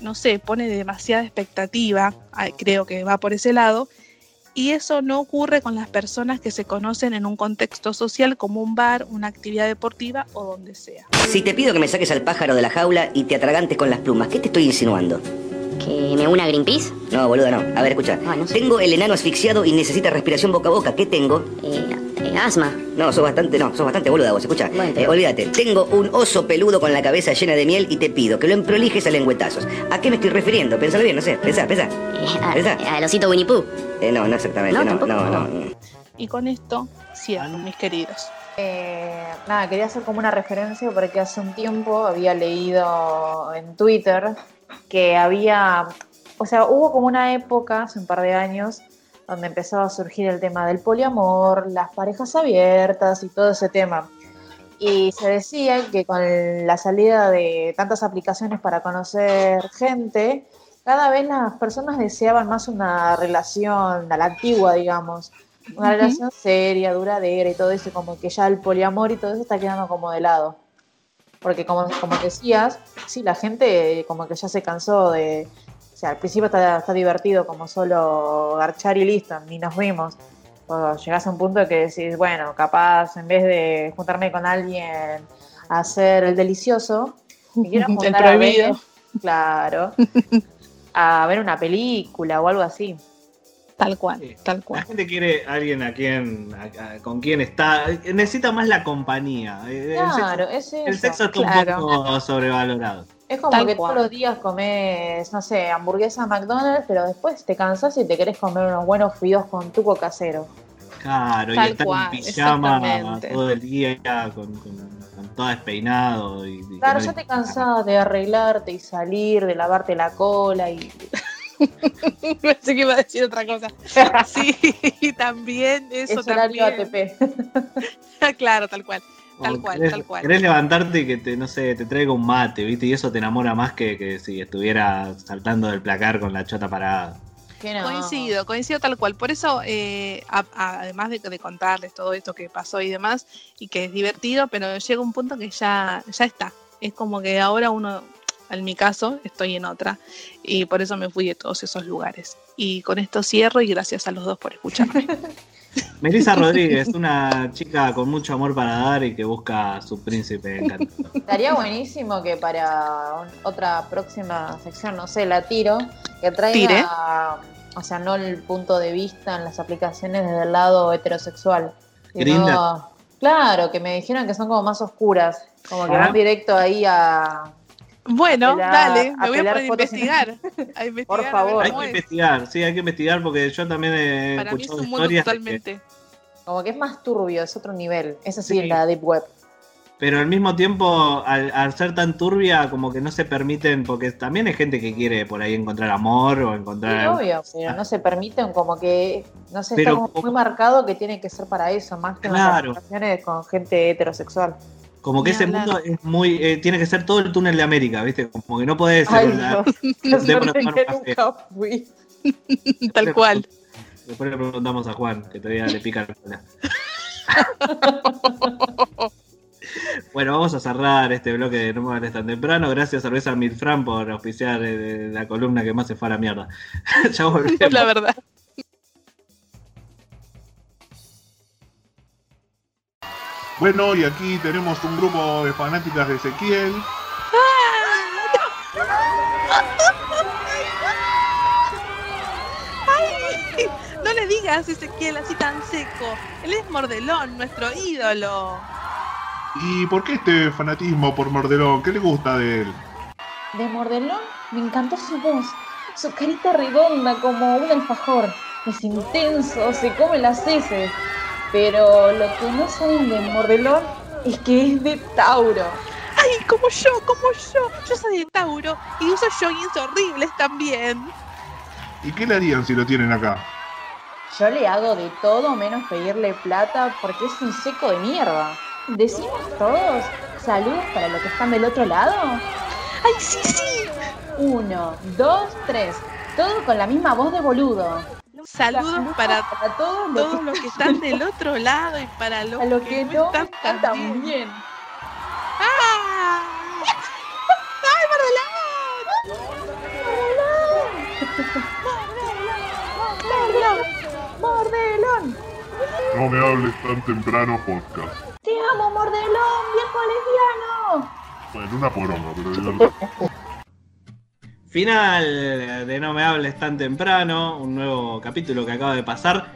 no sé, pone demasiada expectativa, creo que va por ese lado, y eso no ocurre con las personas que se conocen en un contexto social como un bar, una actividad deportiva o donde sea. Si te pido que me saques al pájaro de la jaula y te atragantes con las plumas, ¿qué te estoy insinuando? ¿Que me una Greenpeace? No, boluda, no. A ver, escucha. Tengo el enano asfixiado y necesita respiración boca a boca. ¿Qué tengo? Eh, eh, asma. No, sos bastante, no, sos bastante boluda vos, escucha. Eh, olvídate. Tengo un oso peludo con la cabeza llena de miel y te pido que lo emprolijes a lengüetazos. ¿A qué me estoy refiriendo? Pensalo bien, no sé. Pensá, pensá. a- Pensá. al osito Winnie Pooh. Eh, no, no exactamente. No, No, tampoco. no, no. Y con esto cierro, mis queridos. Eh, nada, quería hacer como una referencia porque hace un tiempo había leído en Twitter que había, o sea, hubo como una época, hace un par de años, donde empezaba a surgir el tema del poliamor, las parejas abiertas y todo ese tema. Y se decía que con la salida de tantas aplicaciones para conocer gente, cada vez las personas deseaban más una relación a la antigua, digamos. Una Ujú. relación seria, duradera y todo eso, como que ya el poliamor y todo eso está quedando como de lado. Porque como, como decías, sí, la gente como que ya se cansó de... Sea, al principio está, está divertido como solo garchar y listo, ni nos vimos. O llegás a un punto que decís, bueno, capaz en vez de juntarme con alguien a hacer el delicioso, me quiero El juntar a ver, prohibido. claro, a ver una película o algo así. Tal cual, tal La cual. gente quiere alguien a quien, a- a- con quien está. Necesita más la compañía. Eh, el Claro, sexo- es eso. El sexo está claro. un poco sobrevalorado. Es como Tal que cual. todos los días comes, no sé, hamburguesa McDonald's, pero después te cansas y te querés comer unos buenos fideos con tuco casero. Claro, Tal y estar cual, en pijama todo el día con, con, todo despeinado. Y, y Claro, ya te cansás de arreglarte y salir, de lavarte la cola y... Pensé que iba a decir otra cosa. Sí, también, eso Es también. ATP. claro, tal cual. Tal o cual, querés, tal cual. querés levantarte y que te, no sé, te traiga un mate, ¿viste? Y eso te enamora más que, que si estuviera saltando del placar con la chota parada. No. Coincido, coincido tal cual. Por eso, eh, a- a- además de, de contarles todo esto que pasó y demás, y que es divertido, pero llega un punto que ya, ya está. Es como que ahora uno, en mi caso, estoy en otra. Y por eso me fui de todos esos lugares. Y con esto cierro y gracias a los dos por escucharme. Melissa Rodríguez, una chica con mucho amor para dar y que busca a su príncipe encantador. Estaría buenísimo que para un- otra próxima sección, no sé, la tiro, que traiga, Tire. o sea, no el punto de vista en las aplicaciones desde el lado heterosexual. sino- claro, que me dijeron que son como más oscuras, como que Ah. van directo ahí a... Bueno, Apelar- dale, me voy a poner a en- investigar. A investigar Por favor. Hay que es. investigar, sí, hay que investigar porque yo también he Para mí es escuchado un mundo que- totalmente. Como que es más turbio, es otro nivel. Esa sí, Sí. es la Deep Web. pero al mismo tiempo, al, al ser tan turbia, como que no se permiten, porque también hay gente que quiere por ahí encontrar amor o Sí, encontrar. obvio, pero no se permiten como que, no sé, Pero está muy marcado que tiene que ser para eso, más que en las Claro. relaciones con gente heterosexual. Como que ese hablar. mundo es muy. eh, tiene que ser todo el túnel de América, ¿viste? Como que no puede ser café. nunca fui. Tal cual. Después le preguntamos a Juan, que todavía le pica la cola. Bueno, vamos a cerrar este bloque de No me tan temprano. Gracias a Cerveza Milfran por auspiciar eh, la columna que más se fue a la mierda. ya volvemos. La verdad. Bueno, y aquí tenemos un grupo de fanáticas de Ezequiel. Ay, no le digas Ezequiel así tan seco. Él es Mordelón, nuestro ídolo. ¿Y por qué este fanatismo por Mordelón? ¿Qué le gusta de él? De Mordelón me encantó su voz, su carita redonda como un alfajor. Es intenso, se come las heces. Pero lo que no saben de Mordelón es que es de Tauro. Ay, como yo, como yo. Yo soy de Tauro y uso joggings horribles también. ¿Y qué le harían si lo tienen acá? Yo le hago de todo menos pedirle plata porque es un seco de mierda. ¿Decimos todos saludos para los que están del otro lado? ¡Ay, sí, sí! Uno, dos, tres. Todo con la misma voz de boludo. Saludos para, todos los todos que- los que están del otro lado y para los A los que, que no están están bien. ¡Ah! ¡Ay, ¡Mordelón! No me hables tan temprano, podcast. ¡Te amo, Mordelón, viejo lesbiano! Bueno, una poronga, pero. Final de No me hables tan temprano, un nuevo capítulo que acaba de pasar.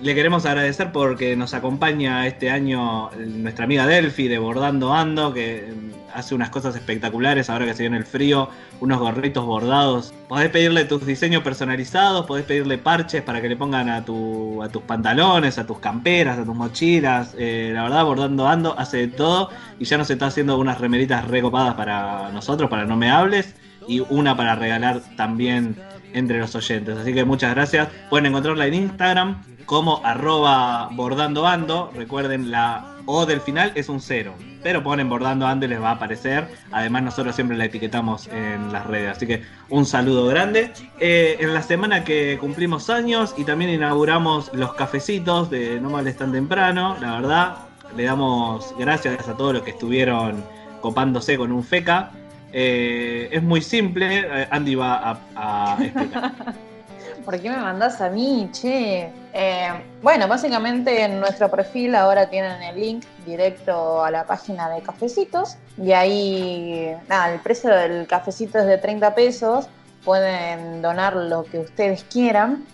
Le queremos agradecer porque nos acompaña este año nuestra amiga Delphi de Bordando Ando, que mm, hace unas cosas espectaculares ahora que se viene el frío, unos gorritos bordados. Podés pedirle tus diseños personalizados, podés pedirle parches para que le pongan a, tu, a tus pantalones, a tus camperas, a tus mochilas. Eh, la verdad, Bordando Ando hace de todo y ya nos está haciendo unas remeritas recopadas para nosotros, para No Me Hables y una para regalar también entre los oyentes. Así que muchas gracias. Pueden encontrarla en Instagram como arroba bordando ando. Recuerden, la O del final es un cero. Pero ponen bordando ando y les va a aparecer. Además, nosotros siempre la etiquetamos en las redes. Así que un saludo grande. Eh, en la semana que cumplimos años y también inauguramos los cafecitos de No Males tan temprano. La verdad, le damos gracias a todos los que estuvieron copándose con un feca. Eh, es muy simple, eh, Andy va a, explicar. ¿Por qué me mandás a mí, che? Eh, bueno, básicamente en nuestro perfil ahora tienen el link directo a la página de cafecitos y ahí, nada, el precio del cafecito es de 30 pesos, pueden donar lo que ustedes quieran,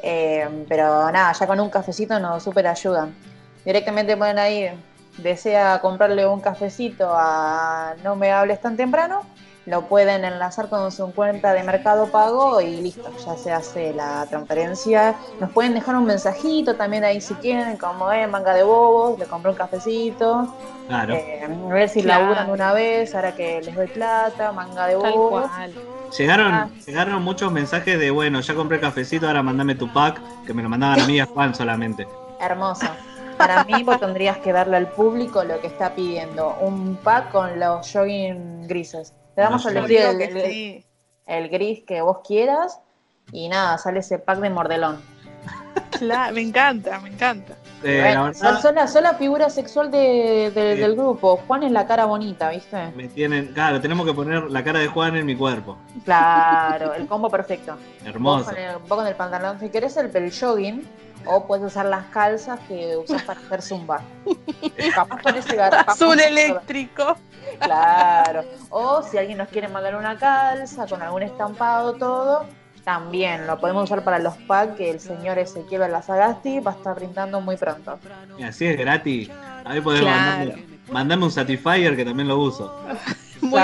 pero nada, ya con un cafecito nos super ayudan. Directamente ponen ahí, desea comprarle un cafecito a No me hables tan temprano, lo pueden enlazar con su cuenta de Mercado Pago y listo, ya se hace la transferencia. Nos pueden dejar un mensajito también ahí si quieren, como eh, manga de bobos, le compré un cafecito. Claro. Eh, a ver si Claro. laburan una vez, ahora que les doy plata, manga de Tal bobos. cual. Llegaron, Ah. llegaron muchos mensajes de, bueno, ya compré cafecito, ahora mandame tu pack, que me lo mandaban a mí y a Juan solamente. Hermoso. Para mí, vos tendrías que darle al público lo que está pidiendo: un pack con los jogging grises. Te damos a jogging. elegir el, que sí. el gris que vos quieras y nada, sale ese pack de mordelón. Claro, me encanta, me encanta. Eh, la Bueno, verdad, sos la, figura sexual de- del grupo. Juan es la cara bonita, ¿viste? me tienen, claro, tenemos que poner la cara de Juan en mi cuerpo. Claro, el combo perfecto. Vos Hermoso. con el, vos con el pantalón, si querés el, el jogging, o puedes usar las calzas que usas para hacer zumba. Capaz con ese garrafón. Azul eléctrico. Claro. O si alguien nos quiere mandar una calza con algún estampado, todo, también lo podemos usar para los packs que el señor Ezequiel Lazagasti va a estar brindando muy pronto. Y así es gratis. Ahí podés Claro. mandarme, mandarme un Satisfyer que también lo uso. Muy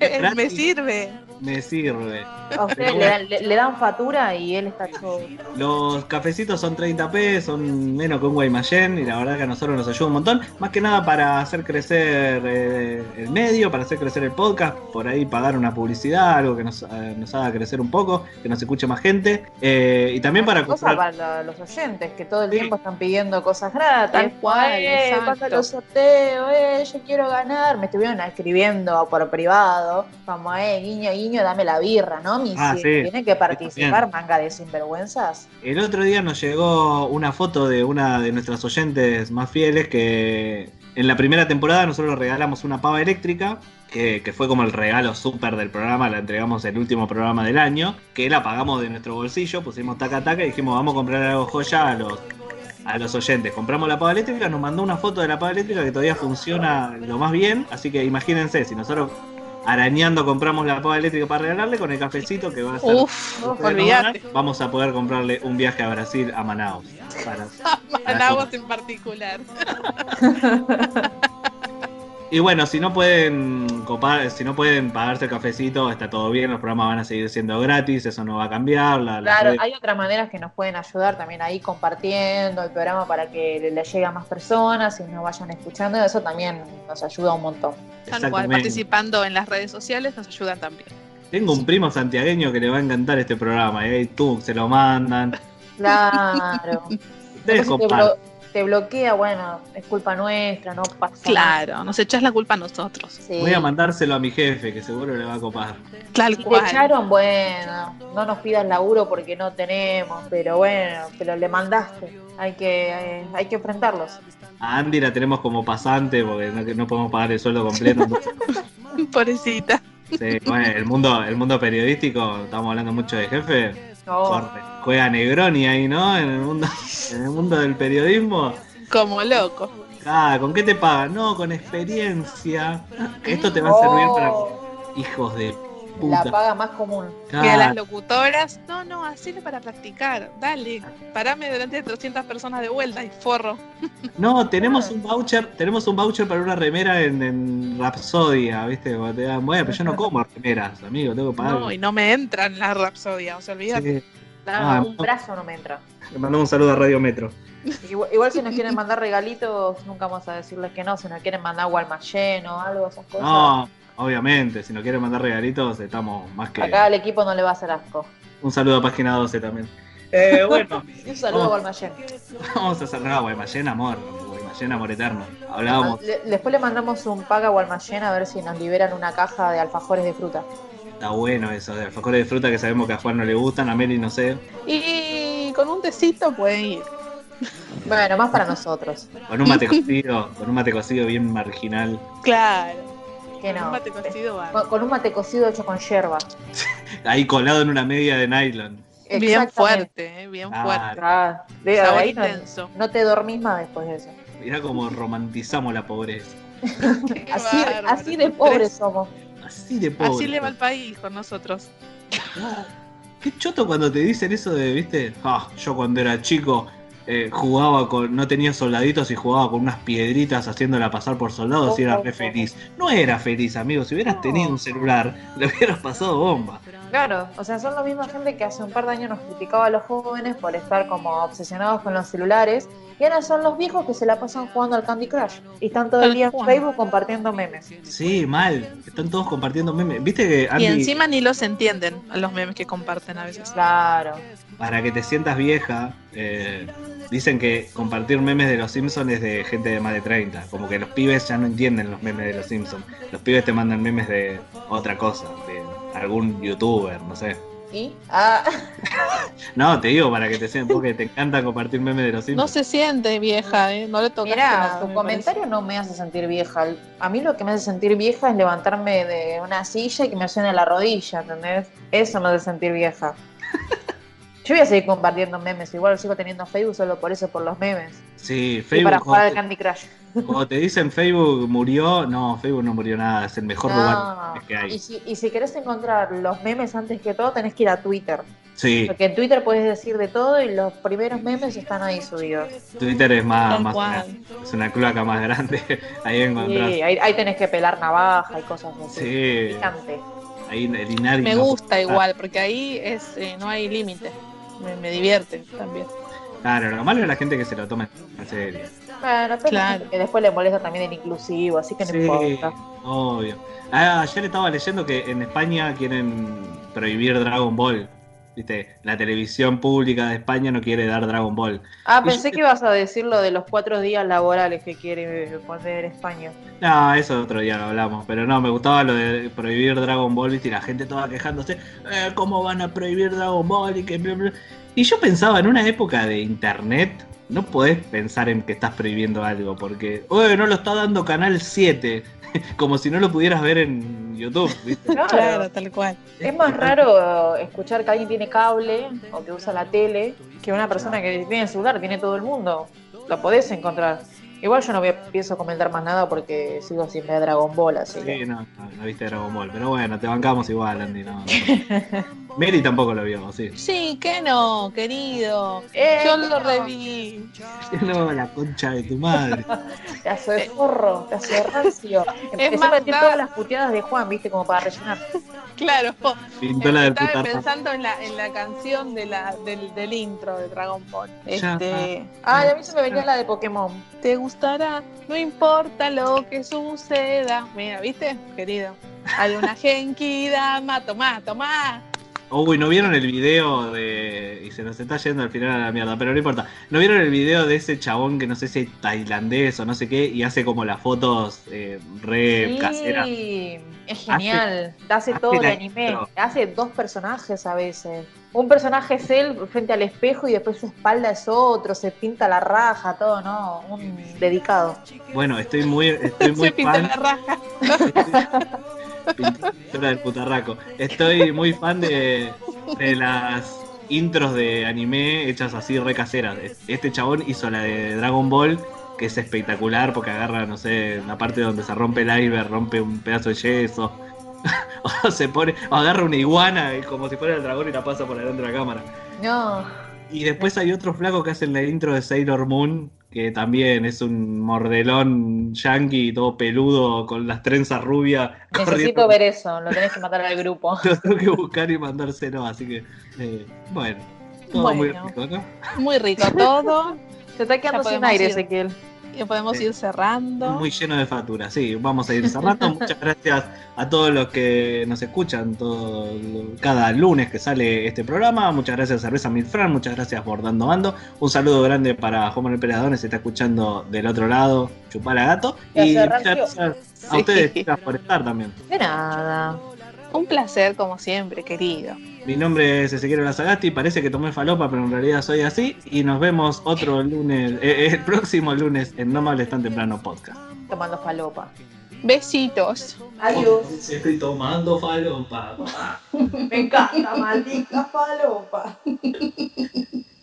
bien, me sirve. Me sirve. A ustedes le, dan- le- le dan factura y él está todo. Los cafecitos son 30 pesos, son menos que un Guaymallén y la verdad que a nosotros nos ayuda un montón. Más que nada para hacer crecer eh, el medio, para hacer crecer el podcast, por ahí pagar una publicidad, algo que nos, eh, nos haga crecer un poco, que nos escuche más gente. Eh, y también para Cosa comprar... para lo- los oyentes que todo el tiempo están pidiendo cosas gratis. Tal cual, eh, pasa los sorteos, eh, yo quiero ganar. Me estuvieron escribiendo por privado, como, eh, guiño, guiño, dame la birra, ¿no? Mi Ah, si sí. tiene que participar, manga de sinvergüenzas. El otro día nos llegó una foto de una de nuestras oyentes más fieles que en la primera temporada nosotros regalamos una pava eléctrica, que, que fue como el regalo súper del programa, la entregamos el último programa del año, que la pagamos de nuestro bolsillo, pusimos taca taca y dijimos vamos a comprar algo joya a los, a los oyentes. Compramos la pava eléctrica, nos mandó una foto de la pava eléctrica que todavía funciona lo más bien, así que imagínense, si nosotros arañando compramos la pava eléctrica para regalarle con el cafecito que va a ser Uf, donan, Vamos a poder comprarle un viaje a Brasil a Manaus. Para- Manaus en particular. Y bueno, si no pueden copar, si no pueden pagarse el cafecito, está todo bien, los programas van a seguir siendo gratis, eso no va a cambiar. la- Claro, hay otras maneras que nos pueden ayudar también ahí compartiendo el programa para que le, le llegue a más personas y nos vayan escuchando. Eso también nos ayuda un montón. Cual, participando en las redes sociales nos ayudan también. Tengo un primo santiagueño que le va a encantar este programa, y ahí tú se lo mandan. Claro. Ustedes comparten. Te bloquea, bueno, es culpa nuestra, no pasa Claro, nos echás la culpa a nosotros. Sí. Voy a mandárselo a mi jefe, que seguro le va a copar. Tal Si te cual. echaron, bueno, no nos pidas laburo porque no tenemos, pero bueno, pero le mandaste. Hay que, eh, hay que enfrentarlos. A Andy la tenemos como pasante porque no, no podemos pagar el sueldo completo. entonces, Pobrecita. sí, bueno, el mundo, el mundo periodístico, estamos hablando mucho de jefe. Corre. Juega Negroni ahí, ¿no? En el mundo, en el mundo del periodismo. Como loco. Ah, ¿con qué te pagan? No, con experiencia. Esto te va a servir para. Hijos de La paga más común. Que a las locutoras, no, no, hacelo para practicar. Dale, parame delante de 300 personas de vuelta y forro. No, tenemos un voucher, tenemos un voucher para una remera en, en Rapsodia, ¿viste? Te dan, bueno, pero yo no como remeras, amigo, tengo que pagar. No, y no me entra en la rapsodia, o sea, olvídate. Sí. No, Ah, un brazo no me entra. Le mandamos un saludo a Radio Metro. Igual, igual si nos quieren mandar regalitos, nunca vamos a decirles que no. Si nos quieren mandar Walmart o algo, esas cosas. No, obviamente, si nos quieren mandar regalitos, estamos más que. Acá al equipo no le va a hacer asco. Un saludo a Página 12 también. Eh, bueno, Y un saludo a Vamos. Walmart vamos a cerrar Guaymallén, amor. Guaymallén, amor eterno. Hablábamos. Le- después le mandamos un paga a Walmart a ver si nos liberan una caja de alfajores de fruta. Está bueno eso, de alfajores de fruta que sabemos que a Juan no le gustan, a Meli no sé. Y con un tecito pueden ir. Bueno, más para nosotros. Con un mate cocido, con un mate cocido bien marginal. Claro. Que Un no. mate cocido va. Con, con un mate cocido hecho con yerba. Ahí colado en una media de nylon. Bien fuerte, eh, bien Ah, fuerte. Ah, de- ahí no, no te dormís más después de eso. Mirá cómo romantizamos la pobreza. Así, de pobres somos. Así de pobre. Así le va el país con nosotros. Qué choto cuando te dicen eso de, viste, ah, yo cuando era chico eh, jugaba con, no tenía soldaditos y jugaba con unas piedritas haciéndola pasar por soldados y era re feliz. No era feliz, amigo. Si hubieras tenido un celular, le hubieras pasado bomba. Claro, o sea, son la misma gente que hace un par de años nos criticaba a los jóvenes por estar como obsesionados con los celulares y ahora son los viejos que se la pasan jugando al Candy Crush y están todo el día en. Facebook compartiendo memes. Sí, mal. Están todos compartiendo memes. Viste que Y encima ni los entienden a los memes que comparten a veces. Claro. Para que te sientas vieja, eh, dicen que compartir memes de los Simpsons es de gente de más de 30. Como que los pibes ya no entienden los memes de los Simpsons. Los pibes te mandan memes de otra cosa, de algún youtuber, no sé. ¿Y? Ah, No, te digo para que te sientas, porque te encanta compartir memes de los No Simpsons. se siente vieja, ¿eh? No le tocaste mira, tu me comentario no me hace sentir vieja. A mí lo que me hace sentir vieja es levantarme de una silla y que me suene la rodilla, ¿entendés? Eso me hace sentir vieja. Yo voy a seguir compartiendo memes, igual sigo teniendo Facebook solo por eso, por los memes. Sí, Y Facebook. para jugar al Candy Crush. cuando te dicen Facebook murió, no, Facebook no murió nada, es el mejor No. lugar que Y hay. si, y si querés encontrar los memes antes que todo, tenés que ir a Twitter. Sí, Porque en Twitter puedes decir de todo y los primeros memes están ahí subidos. Twitter es más, más grande, es una cloaca más grande. Ahí Sí, encontrás. ahí, ahí tenés que pelar navaja y cosas así. Sí, Picante. ahí el Inari Me no- gusta igual, porque ahí es eh, no hay límite. Me, me divierte también. Claro, lo malo es la gente que se lo toma en serio. Bueno, pero Claro. que después le molesta también el inclusivo, así que no Sí, importa. obvio. Ah, ayer estaba leyendo que en España quieren prohibir Dragon Ball. Viste, la televisión pública de España no quiere dar Dragon Ball. Ah, Y pensé yo- que ibas a decir lo de los cuatro días laborales que quiere poner España. No, eso otro día lo hablamos, pero no, me gustaba lo de prohibir Dragon Ball, ¿viste? y la gente toda quejándose, eh, ¿cómo van a prohibir Dragon Ball? Y, que y yo pensaba, en una época de internet, no podés pensar en que estás prohibiendo algo, porque, oye, no lo está dando Canal 7, como si no lo pudieras ver en YouTube, ¿viste? Claro. Claro, tal cual. Es más raro escuchar que alguien tiene cable o que usa la tele que una persona que tiene celular, tiene todo el mundo. Lo podés encontrar. Igual yo no voy a- pienso comentar más nada porque sigo sin ver Dragon Ball, así que. Sí, no, no, no viste Dragon Ball, pero bueno, te bancamos igual, Andy, no. no. Mary tampoco lo vio, sí. Sí, que no, querido. Eh, Yo que lo reví. No, la concha de tu madre. Pedazo de forro, pedazo de rancio. Empezó más, a meter todas las puteadas de Juan, viste, como para rellenar. Claro. Del Estaba putarra. pensando en la, en la canción de la, del, del intro de Dragon Ball. Este, Ay, a mí se me venía la de Pokémon. te gustará, no importa lo que suceda. Mira, ¿viste, querido? Hay una Genki Dama, tomá, tomá. Uy, ¿no vieron el video de. Y se nos está yendo al final a la mierda, pero no importa. ¿No vieron el video de ese chabón que no sé si es tailandés o no sé qué? Y hace como las fotos eh, re caseras. Sí, es genial. Hace, hace todo el anime. intro. Hace dos personajes a veces. Un personaje es él frente al espejo y después su espalda es otro. Se pinta la raja, todo, ¿no? Un dedicado. Bueno, estoy muy, estoy muy Se pinta fan. la raja. Pintura del putarraco. Estoy muy fan de, de las intros de anime hechas así re caseras. Este chabón hizo la de Dragon Ball, que es espectacular porque agarra, no sé, la parte donde se rompe el iceberg, rompe un pedazo de yeso. o se pone, o agarra una iguana como si fuera el dragón y la pasa por delante de la cámara. No. Y después hay otro flaco que hace la intro de Sailor Moon, que también es un mordelón yankee, todo peludo, con las trenzas rubias. Necesito corriendo. ver eso. Lo tenés que mandar al grupo. Lo tengo que buscar y mandárselo, así que, eh, bueno, todo muy rico acá. Muy rico todo. Se está quedando sin aire, ir. Ezequiel. Y podemos Sí. ir cerrando. Muy lleno de factura, sí, vamos a ir cerrando. Muchas gracias a todos los que nos escuchan todo, cada lunes que sale este programa. Muchas gracias a Cerveza Milfran, muchas gracias por dando mando. Un saludo grande para Juan Manuel Peradón, se está escuchando del otro lado, Chupala Gato. Y muchas gracias a Sí. ustedes chicas, por estar también. De nada. Un placer, como siempre, querido. Mi nombre es Ezequiel Lazagasti, parece que tomé falopa, pero en realidad soy así. Y nos vemos otro lunes, eh, el próximo lunes en No Me Hables Tan Temprano Podcast. Tomando falopa. Besitos. Adiós. Estoy tomando falopa. Me encanta, maldita falopa.